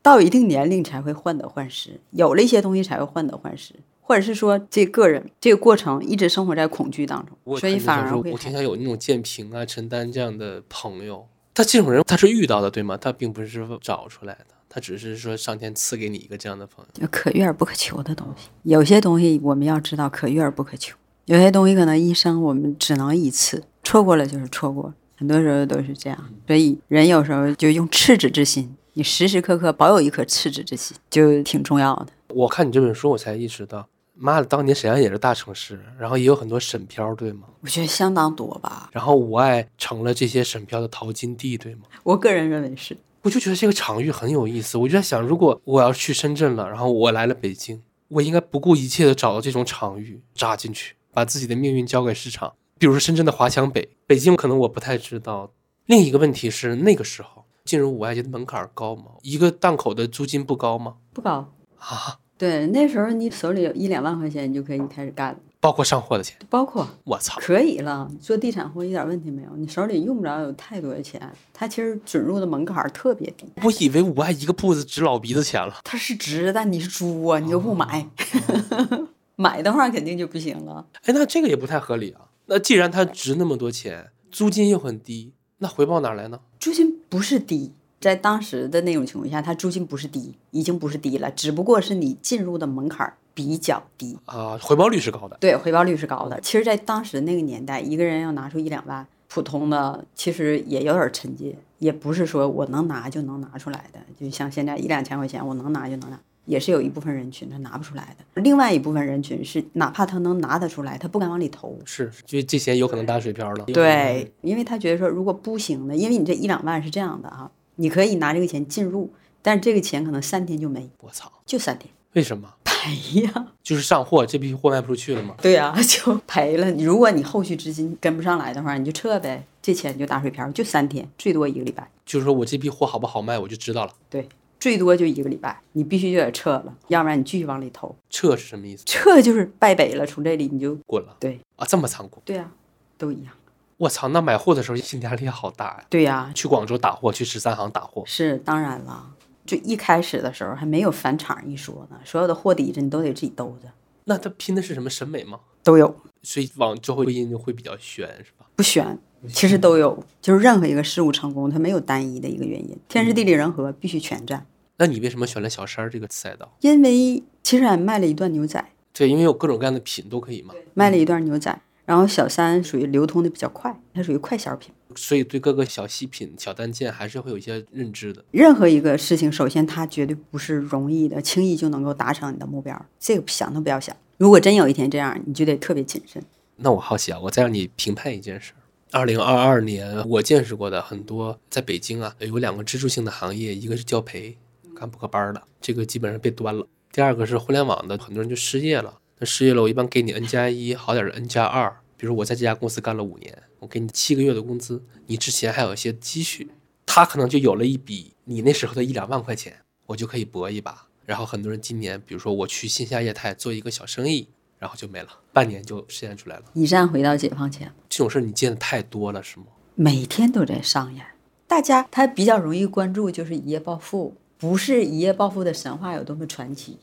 Speaker 2: 到一定年龄才会患得患失，有了一些东西才会患得患失，或者是说这个人这个过程一直生活在恐惧当中，所以反而会。
Speaker 1: 我挺想有那种建平啊、陈丹这样的朋友，他这种人他是遇到的，对吗？他并不是找出来的。他只是说上天赐给你一个这样的朋友，
Speaker 2: 可遇而不可求的东西。有些东西我们要知道可遇而不可求，有些东西可能一生我们只能一次，错过了就是错过。很多时候都是这样，所以人有时候就用赤子之心，你时时刻刻保有一颗赤子之心，就挺重要的。
Speaker 1: 我看你这本书，我才意识到，妈的，当年沈阳也是大城市，然后也有很多沈漂，对吗？
Speaker 2: 我觉得相当多吧。
Speaker 1: 然后五爱成了这些沈漂的淘金地，对吗？
Speaker 2: 我个人认为是。
Speaker 1: 我就觉得这个场域很有意思，我就在想，如果我要去深圳了，然后我来了北京，我应该不顾一切的找到这种场域扎进去，把自己的命运交给市场。比如说深圳的华强北，北京可能我不太知道。另一个问题是，那个时候进入五爱街的门槛高吗？一个档口的租金不高吗？
Speaker 2: 不高
Speaker 1: 啊。
Speaker 2: 对，那时候你手里有一两万块钱，你就可以开始干了。
Speaker 1: 包括上货的钱，
Speaker 2: 包括
Speaker 1: 我操，
Speaker 2: 可以了。做地产货一点问题没有，你手里用不着有太多的钱。它其实准入的门槛特别低。
Speaker 1: 我以为五爱一个铺子值老鼻子钱了。
Speaker 2: 它是值，但你是猪啊，你又不买，买的话肯定就不行了。
Speaker 1: 哎，那这个也不太合理啊。那既然它值那么多钱，租金又很低，那回报哪来呢？
Speaker 2: 租金不是低。在当时的那种情况下，它租金不是低，已经不是低了，只不过是你进入的门槛比较低
Speaker 1: 啊，回报率是高的。
Speaker 2: 对，回报率是高的。其实，在当时那个年代，一个人要拿出一两万，普通的其实也有点沉浸，也不是说我能拿就能拿出来的。就像现在一两千块钱，我能拿就能拿，也是有一部分人群他拿不出来的。另外一部分人群是，哪怕他能拿得出来，他不敢往里投，
Speaker 1: 是，因为这钱有可能打水漂了。
Speaker 2: 对，因为他觉得说，如果不行的，因为你这一两万是这样的哈。你可以拿这个钱进入，但是这个钱可能三天就没。
Speaker 1: 我操，
Speaker 2: 就三天？
Speaker 1: 为什么
Speaker 2: 赔呀？
Speaker 1: 就是上货，这批货卖不出去了嘛？
Speaker 2: 对呀，就赔了。如果你后续资金跟不上来的话，你就撤呗，这钱就打水漂，就三天，最多一个礼拜。
Speaker 1: 就是说我这批货好不好卖，我就知道了。
Speaker 2: 对，最多就一个礼拜，你必须就得撤了，要不然你继续往里投。
Speaker 1: 撤是什么意思？
Speaker 2: 撤就是败北了，从这里你就
Speaker 1: 滚了。
Speaker 2: 对
Speaker 1: 啊，这么残酷。
Speaker 2: 对呀，都一样。
Speaker 1: 我操，那买货的时候心理压力好大呀！
Speaker 2: 对呀，
Speaker 1: 去广州打货，去十三行打货。
Speaker 2: 是当然了，就一开始的时候还没有返场一说呢，所有的货底子你都得自己兜着。
Speaker 1: 那他拼的是什么审美吗？
Speaker 2: 都有，
Speaker 1: 所以往最后音就会比较悬，是吧？
Speaker 2: 不悬，其实都有，就是任何一个事物成功，它没有单一的一个原因，天时地利人和必须全占。
Speaker 1: 那你为什么选了小山这个赛道？
Speaker 2: 因为其实俺卖了一段牛仔。
Speaker 1: 对，因为有各种各样的品都可以嘛。
Speaker 2: 卖了一段牛仔。然后小三属于流通的比较快，它属于快消品，
Speaker 1: 所以对各个小细品、小单件还是会有一些认知的。
Speaker 2: 任何一个事情，首先它绝对不是容易的，轻易就能够达成你的目标，这个想都不要想。如果真有一天这样，你就得特别谨慎。
Speaker 1: 那我好奇啊，我再让你评判一件事：二零二二年我见识过的很多，在北京啊，有两个支柱性的行业，一个是教培，干补课班的，这个基本上被端了；第二个是互联网的，很多人就失业了。那失业了，我一般给你 N 加一，好点的 N 加二。比如我在这家公司干了五年，我给你七个月的工资，你之前还有一些积蓄，他可能就有了一笔你那时候的一两万块钱，我就可以搏一把。然后很多人今年，比如说我去线下业态做一个小生意，然后就没了，半年就实现出来了，
Speaker 2: 一站回到解放前。
Speaker 1: 这种事儿你见的太多了，是吗？
Speaker 2: 每天都在上演，大家他比较容易关注就是一夜暴富，不是一夜暴富的神话有多么传奇。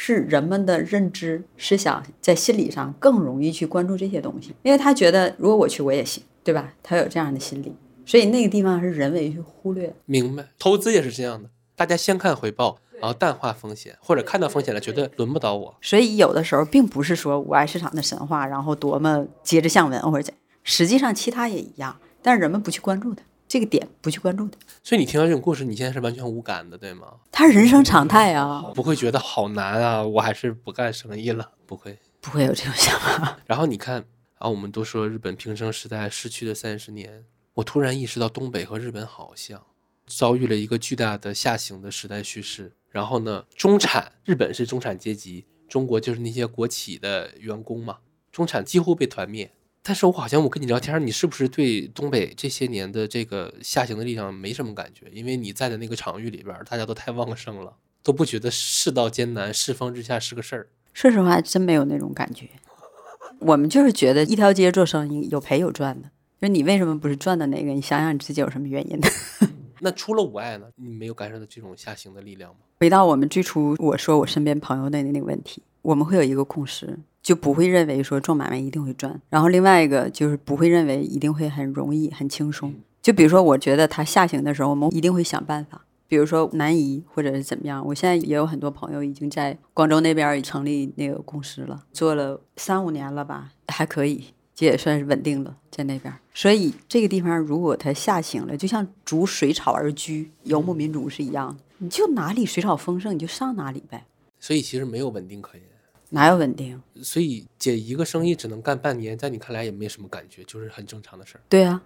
Speaker 2: 是人们的认知思想在心理上更容易去关注这些东西，因为他觉得如果我去我也行，对吧？他有这样的心理，所以那个地方是人为去忽略。
Speaker 1: 明白，投资也是这样的，大家先看回报，然后淡化风险，或者看到风险了，觉得轮不到我。
Speaker 2: 所以有的时候并不是说五爱市场的神话，然后多么接着向文或者怎，实际上其他也一样，但是人们不去关注它。这个点不去关注它，
Speaker 1: 所以你听到这种故事，你现在是完全无感的，对吗？
Speaker 2: 他人生常态啊，
Speaker 1: 不会觉得好难啊，我还是不干生意了，不会，
Speaker 2: 不不会有这种想法。
Speaker 1: 然后你看啊，我们都说日本平成时代逝去的三十年，我突然意识到东北和日本好像遭遇了一个巨大的下行的时代叙事。然后呢，中产，日本是中产阶级，中国就是那些国企的员工嘛，中产几乎被团灭。但是我好像我跟你聊天，你是不是对东北这些年的这个下行的力量没什么感觉？因为你在的那个场域里边，大家都太旺盛了，都不觉得世道艰难、世风日下是个事儿。
Speaker 2: 说实话，真没有那种感觉。我们就是觉得一条街做生意有赔有赚的。就是你为什么不是赚的那个？你想想你自己有什么原因呢？
Speaker 1: 那除了五爱呢？你没有感受到这种下行的力量吗？
Speaker 2: 回到我们最初我说我身边朋友的那个问题，我们会有一个共识，就不会认为说做买卖一定会赚。然后另外一个就是不会认为一定会很容易、很轻松。就比如说，我觉得它下行的时候，我们一定会想办法。比如说南移或者是怎么样，我现在也有很多朋友已经在广州那边成立那个公司了，做了三五年了吧，还可以。这也算是稳定了，在那边，所以这个地方如果它下行了，就像逐水草而居，游牧民族是一样的，你就哪里水草丰盛，你就上哪里呗。
Speaker 1: 所以其实没有稳定可言，
Speaker 2: 哪有稳定？
Speaker 1: 所以姐一个生意只能干半年，在你看来也没什么感觉，就是很正常的事儿。
Speaker 2: 对啊。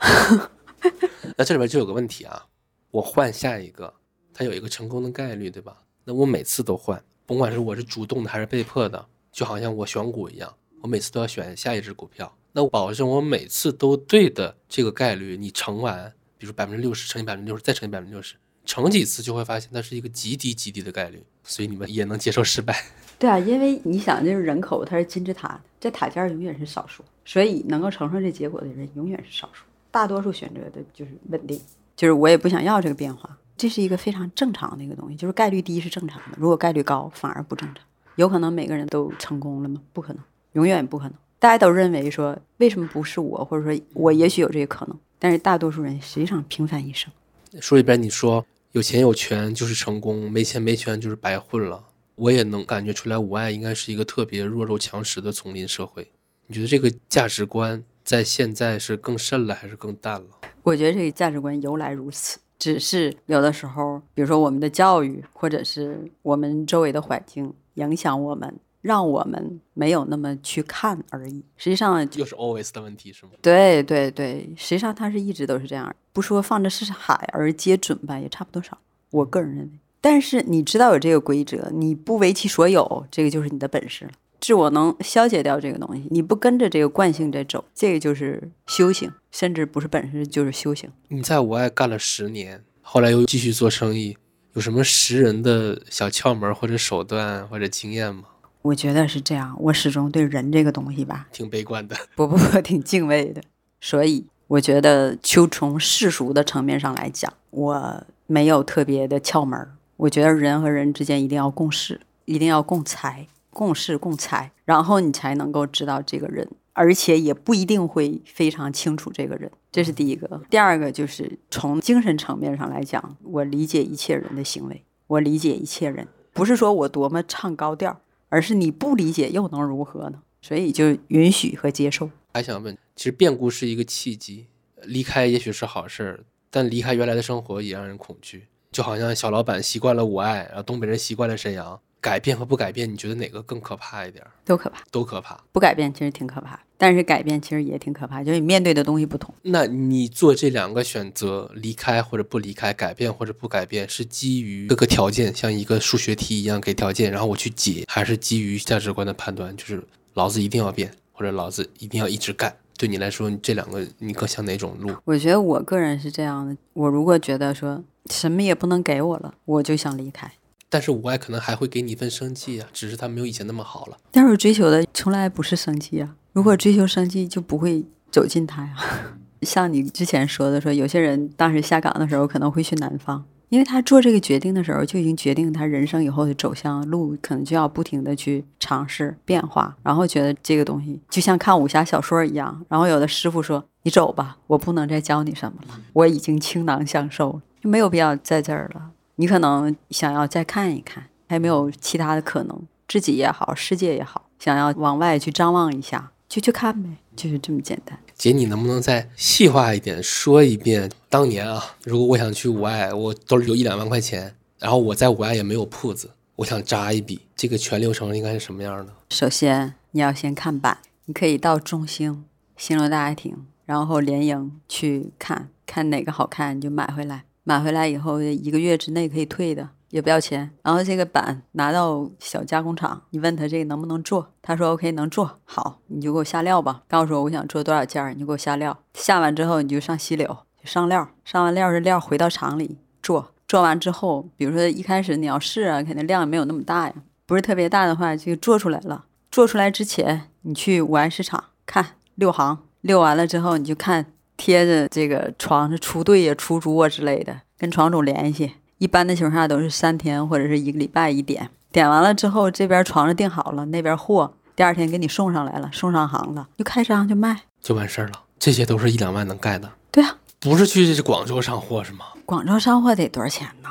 Speaker 1: 那这里边就有个问题啊，我换下一个，它有一个成功的概率，对吧？那我每次都换，甭管是我是主动的还是被迫的，就好像我选股一样。我每次都要选下一只股票，那我保证我每次都对的这个概率，你乘完，比如百分之六十乘以百分之六十，再乘以百分之六十，乘几次就会发现它是一个极低极低的概率，所以你们也能接受失败。
Speaker 2: 对啊，因为你想，就是人口它是金字塔，这塔尖永远是少数，所以能够承受这结果的人永远是少数，大多数选择的就是稳定，就是我也不想要这个变化，这是一个非常正常的一个东西，就是概率低是正常的，如果概率高反而不正常，有可能每个人都成功了吗？不可能。永远不可能。大家都认为说，为什么不是我？或者说，我也许有这个可能。但是大多数人实际上平凡一生。
Speaker 1: 书里边你说，有钱有权就是成功，没钱没权就是白混了。我也能感觉出来，五爱应该是一个特别弱肉强食的丛林社会。你觉得这个价值观在现在是更甚了，还是更淡了？
Speaker 2: 我觉得这个价值观由来如此，只是有的时候，比如说我们的教育，或者是我们周围的环境影响我们。让我们没有那么去看而已。实际上，
Speaker 1: 又是 always 的问题，是吗？
Speaker 2: 对对对，实际上它是一直都是这样。不说放着是海而皆准吧，也差不多少。我个人认为，但是你知道有这个规则，你不为其所有，这个就是你的本事了。自我能消解掉这个东西，你不跟着这个惯性在走，这个就是修行，甚至不是本事就是修行。
Speaker 1: 你在我爱干了十年，后来又继续做生意，有什么识人的小窍门或者手段或者经验吗？
Speaker 2: 我觉得是这样，我始终对人这个东西吧，
Speaker 1: 挺悲观的，
Speaker 2: 不不不，挺敬畏的。所以我觉得，就从世俗的层面上来讲，我没有特别的窍门。我觉得人和人之间一定要共事，一定要共财，共事共财，然后你才能够知道这个人，而且也不一定会非常清楚这个人。这是第一个。第二个就是从精神层面上来讲，我理解一切人的行为，我理解一切人，不是说我多么唱高调。而是你不理解又能如何呢？所以就允许和接受。
Speaker 1: 还想问，其实变故是一个契机，离开也许是好事儿，但离开原来的生活也让人恐惧。就好像小老板习惯了五爱，然后东北人习惯了沈阳。改变和不改变，你觉得哪个更可怕一点？
Speaker 2: 都可怕，
Speaker 1: 都可怕。
Speaker 2: 不改变其实挺可怕，但是改变其实也挺可怕，就是你面对的东西不同。
Speaker 1: 那你做这两个选择，离开或者不离开，改变或者不改变，是基于各个条件，像一个数学题一样给条件，然后我去解，还是基于价值观的判断，就是老子一定要变，或者老子一定要一直干？对你来说，这两个你更像哪种路？
Speaker 2: 我觉得我个人是这样的，我如果觉得说什么也不能给我了，我就想离开。
Speaker 1: 但是五爱可能还会给你一份生气啊，只是他没有以前那么好了。
Speaker 2: 但是我追求的从来不是生气啊，如果追求生气，就不会走进他呀。像你之前说的，说有些人当时下岗的时候可能会去南方，因为他做这个决定的时候就已经决定他人生以后的走向路，可能就要不停的去尝试变化，然后觉得这个东西就像看武侠小说一样。然后有的师傅说：“你走吧，我不能再教你什么了，我已经倾囊相授了，就没有必要在这儿了。”你可能想要再看一看，还有没有其他的可能？自己也好，世界也好，想要往外去张望一下，就去看呗，就是这么简单。
Speaker 1: 姐，你能不能再细化一点说一遍？当年啊，如果我想去五爱，我兜里有一两万块钱，然后我在五爱也没有铺子，我想扎一笔，这个全流程应该是什么样的？
Speaker 2: 首先，你要先看版，你可以到中兴、新楼大爱庭，然后联营去看看哪个好看，你就买回来。买回来以后一个月之内可以退的，也不要钱。然后这个板拿到小加工厂，你问他这个能不能做，他说 OK 能做，好，你就给我下料吧。告诉我我想做多少件儿，你就给我下料。下完之后你就上西柳上料，上完料这料回到厂里做。做完之后，比如说一开始你要试啊，肯定量也没有那么大呀，不是特别大的话就做出来了。做出来之前，你去五爱市场看六行，六完了之后你就看。贴着这个床是出队呀、出租啊之类的，跟床主联系。一般的情况下都是三天或者是一个礼拜一点，点完了之后，这边床是订好了，那边货第二天给你送上来了，送上行了，就开张就卖，
Speaker 1: 就完事儿了。这些都是一两万能盖的。
Speaker 2: 对啊，
Speaker 1: 不是去广州上货是吗？
Speaker 2: 广州上货得多少钱呢？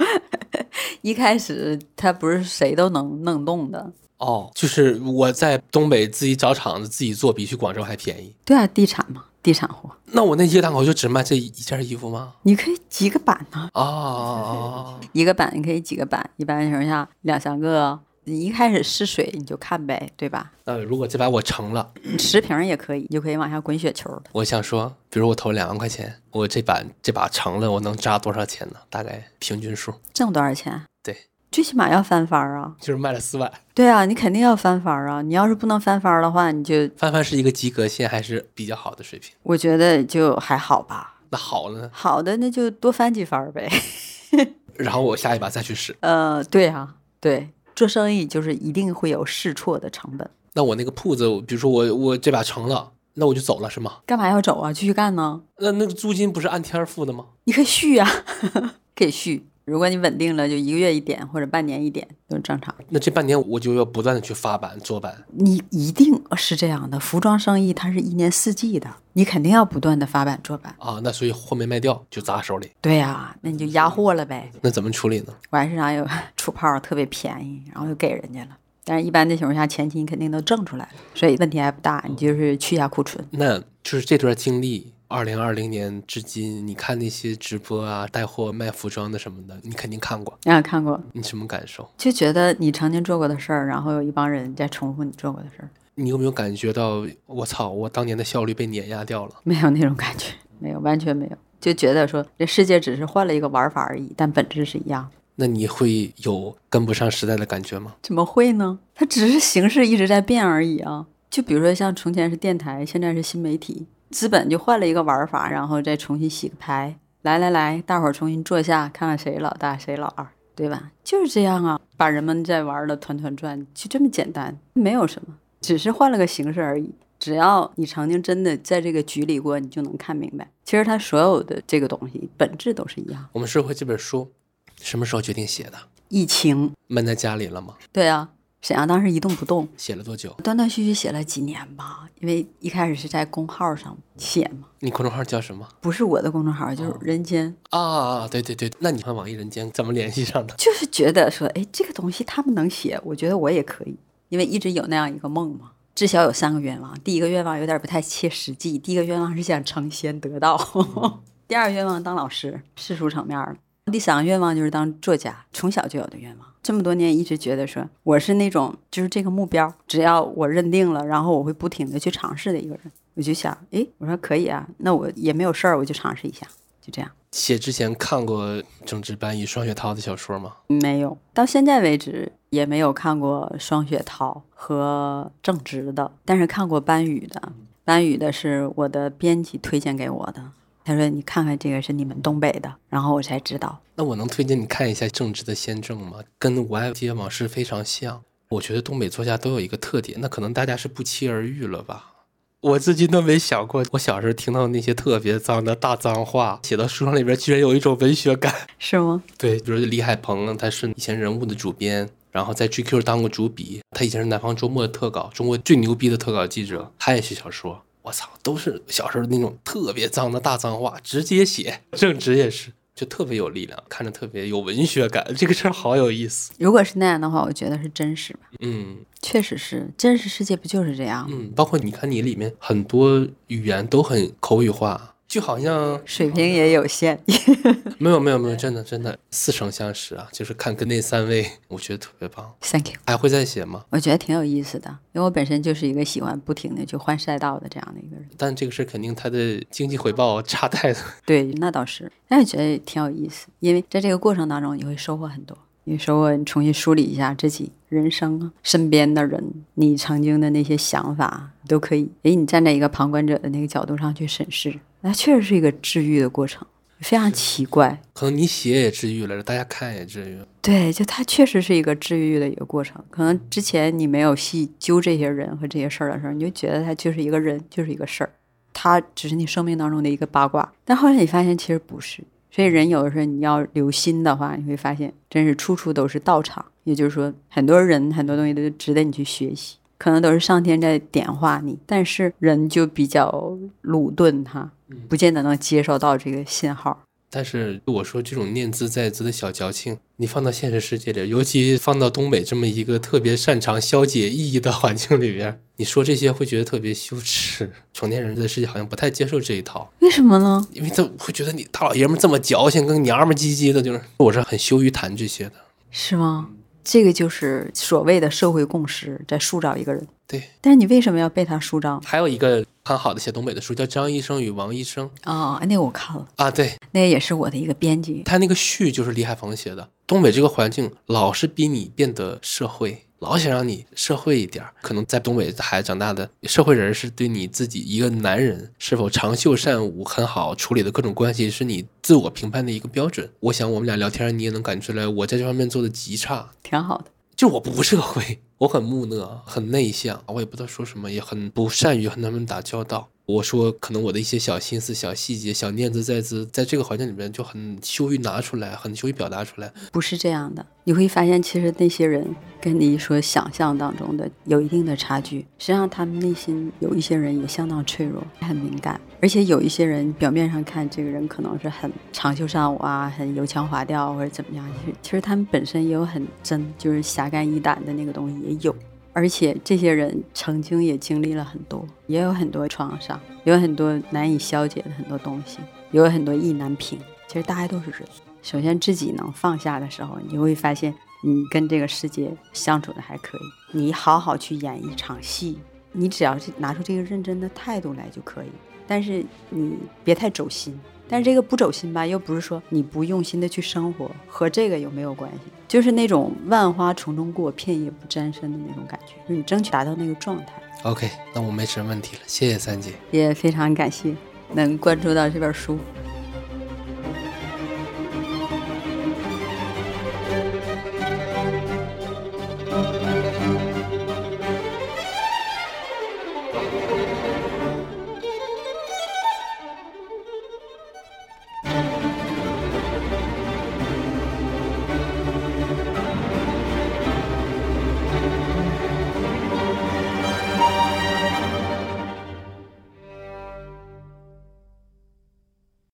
Speaker 2: 一开始他不是谁都能弄动的。
Speaker 1: 哦，就是我在东北自己找厂子自己做，比去广州还便宜。
Speaker 2: 对啊，地产嘛。地产货，
Speaker 1: 那我那一个档口就只卖这一件衣服吗？
Speaker 2: 你可以几个版呢？
Speaker 1: 啊，
Speaker 2: 一个版你可以几个版，一般情况下两三个。你一开始试水你就看呗，对吧？
Speaker 1: 呃，如果这把我成了，
Speaker 2: 十瓶也可以，你就可以往下滚雪球了。
Speaker 1: 我想说，比如我投两万块钱，我这版这把成了，我能扎多少钱呢？大概平均数
Speaker 2: 挣多少钱？
Speaker 1: 对。
Speaker 2: 最起码要翻番啊！
Speaker 1: 就是卖了四万。
Speaker 2: 对啊，你肯定要翻番啊！你要是不能翻番的话，你就
Speaker 1: 翻番是一个及格线，还是比较好的水平？
Speaker 2: 我觉得就还好吧。
Speaker 1: 那好了呢？
Speaker 2: 好的，那就多翻几番呗。
Speaker 1: 然后我下一把再去试。
Speaker 2: 呃，对啊，对，做生意就是一定会有试错的成本。
Speaker 1: 那我那个铺子，比如说我我这把成了，那我就走了是吗？
Speaker 2: 干嘛要走啊？继续干呢？
Speaker 1: 那那个租金不是按天付的吗？
Speaker 2: 你可以续呀，可以续。如果你稳定了，就一个月一点或者半年一点都是正常。
Speaker 1: 那这半年我就要不断的去发版做版。
Speaker 2: 你一定是这样的，服装生意它是一年四季的，你肯定要不断的发版做版
Speaker 1: 啊。那所以货没卖掉就砸手里。
Speaker 2: 对呀，那你就压货了呗。
Speaker 1: 那怎么处理呢？
Speaker 2: 完市场有出泡特别便宜，然后就给人家了。但是一般的情况下，前期你肯定都挣出来了，所以问题还不大。你就是去一下库存。
Speaker 1: 那就是这段经历。二零二零年至今，你看那些直播啊，带货卖服装的什么的，你肯定看过。
Speaker 2: 啊，看过。
Speaker 1: 你什么感受？
Speaker 2: 就觉得你曾经做过的事儿，然后有一帮人在重复你做过的事儿。
Speaker 1: 你有没有感觉到，我操，我当年的效率被碾压掉了？
Speaker 2: 没有那种感觉，没有，完全没有。就觉得说，这世界只是换了一个玩法而已，但本质是一样。
Speaker 1: 那你会有跟不上时代的感觉吗？
Speaker 2: 怎么会呢？它只是形式一直在变而已啊。就比如说，像从前是电台，现在是新媒体。资本就换了一个玩法，然后再重新洗个牌。来来来，大伙儿重新坐下，看看谁老大谁老二，对吧？就是这样啊，把人们在玩的团团转，就这么简单，没有什么，只是换了个形式而已。只要你曾经真的在这个局里过，你就能看明白，其实它所有的这个东西本质都是一样。
Speaker 1: 我们社会这本书什么时候决定写的？
Speaker 2: 疫情
Speaker 1: 闷在家里了吗？
Speaker 2: 对啊。沈阳当时一动不动，
Speaker 1: 写了多久？
Speaker 2: 断断续续写了几年吧，因为一开始是在公号上写嘛。
Speaker 1: 你公众号叫什么？
Speaker 2: 不是我的公众号，就是人间
Speaker 1: 啊。对对对，那你和网易人间怎么联系上的？
Speaker 2: 就是觉得说，哎，这个东西他们能写，我觉得我也可以，因为一直有那样一个梦嘛。至少有三个愿望，第一个愿望有点不太切实际，第一个愿望是想成仙得道，第二个愿望当老师，世俗层面的。第三个愿望就是当作家，从小就有的愿望。这么多年一直觉得说我是那种就是这个目标，只要我认定了，然后我会不停的去尝试的一个人。我就想，哎，我说可以啊，那我也没有事儿，我就尝试一下，就这样。
Speaker 1: 写之前看过郑智班与双雪涛的小说吗？
Speaker 2: 没有，到现在为止也没有看过双雪涛和郑直的，但是看过班宇的。班宇的是我的编辑推荐给我的。他说：“你看看这个是你们东北的，然后我才知道。
Speaker 1: 那我能推荐你看一下郑直的《先政》吗？跟《我爱街往事》非常像。我觉得东北作家都有一个特点，那可能大家是不期而遇了吧。我至今都没想过，我小时候听到那些特别脏的大脏话，写到书上里边，居然有一种文学感，
Speaker 2: 是吗？
Speaker 1: 对，比如李海鹏，他是以前人物的主编，然后在 GQ 当过主笔，他以前是南方周末的特稿，中国最牛逼的特稿记者，他也写小说。”我操，都是小时候那种特别脏的大脏话，直接写。正直也是，就特别有力量，看着特别有文学感。这个事儿好有意思。
Speaker 2: 如果是那样的话，我觉得是真实吧。
Speaker 1: 嗯，
Speaker 2: 确实是，真实世界不就是这样？
Speaker 1: 嗯，包括你看，你里面很多语言都很口语化。就好像
Speaker 2: 水平也有限。
Speaker 1: 没有没有没有，真的真的似曾相识啊！就是看跟那三位，我觉得特别棒。
Speaker 2: Thank you，
Speaker 1: 还会再写吗？
Speaker 2: 我觉得挺有意思的，因为我本身就是一个喜欢不停的就换赛道的这样的一个人。
Speaker 1: 但这个事肯定他的经济回报差太多。
Speaker 2: 对，那倒是，但是觉得挺有意思，因为在这个过程当中你会收获很多。你收获，你重新梳理一下自己人生啊，身边的人，你曾经的那些想法都可以。诶，你站在一个旁观者的那个角度上去审视，那确实是一个治愈的过程，非常奇怪。
Speaker 1: 可能你写也治愈了，大家看也治愈了。
Speaker 2: 对，就它确实是一个治愈的一个过程。可能之前你没有细究这些人和这些事儿的时候，你就觉得他就是一个人，就是一个事儿，他只是你生命当中的一个八卦。但后来你发现其实不是。所以人有的时候你要留心的话，你会发现真是处处都是道场。也就是说，很多人很多东西都值得你去学习，可能都是上天在点化你，但是人就比较鲁钝哈，不见得能接受到这个信号。
Speaker 1: 但是我说这种念兹在兹的小矫情，你放到现实世界里，尤其放到东北这么一个特别擅长消解意义的环境里边，你说这些会觉得特别羞耻。成年人的世界好像不太接受这一套，
Speaker 2: 为什么呢？
Speaker 1: 因为他会觉得你大老爷们这么矫情，跟娘们唧唧的，就是我是很羞于谈这些的。
Speaker 2: 是吗？这个就是所谓的社会共识，在塑造一个人。
Speaker 1: 对，
Speaker 2: 但是你为什么要被他塑造？
Speaker 1: 还有一个很好的写东北的书，叫《张医生与王医生》
Speaker 2: 哦，那个我看了，
Speaker 1: 啊，对
Speaker 2: 那也是我的一个编辑。
Speaker 1: 他那个序就是李海峰写的。东北这个环境老是逼你变得社会，老想让你社会一点儿。可能在东北孩子长大的社会人是对你自己一个男人是否长袖善舞、很好处理的各种关系，是你自我评判的一个标准。我想我们俩聊天，你也能感觉出来，我在这方面做的极差。
Speaker 2: 挺好的。
Speaker 1: 就我不社会，我很木讷，很内向，我也不知道说什么，也很不善于和他们打交道。我说，可能我的一些小心思、小细节、小念兹在兹，在这个环境里面就很羞于拿出来，很羞于表达出来。
Speaker 2: 不是这样的，你会发现，其实那些人跟你所想象当中的有一定的差距。实际上，他们内心有一些人也相当脆弱，很敏感，而且有一些人表面上看这个人可能是很长袖善舞啊，很油腔滑调或者怎么样，其实其实他们本身也有很真，就是侠肝义胆的那个东西也有。而且这些人曾经也经历了很多，也有很多创伤，有很多难以消解的很多东西，有很多意难平。其实大家都是人。首先自己能放下的时候，你会发现你跟这个世界相处的还可以。你好好去演一场戏，你只要是拿出这个认真的态度来就可以。但是你别太走心。但是这个不走心吧，又不是说你不用心的去生活，和这个有没有关系？就是那种万花丛中过，片叶不沾身的那种感觉，就是你争取达到那个状态。
Speaker 1: OK，那我没什么问题了，谢谢三姐。
Speaker 2: 也非常感谢能关注到这本书。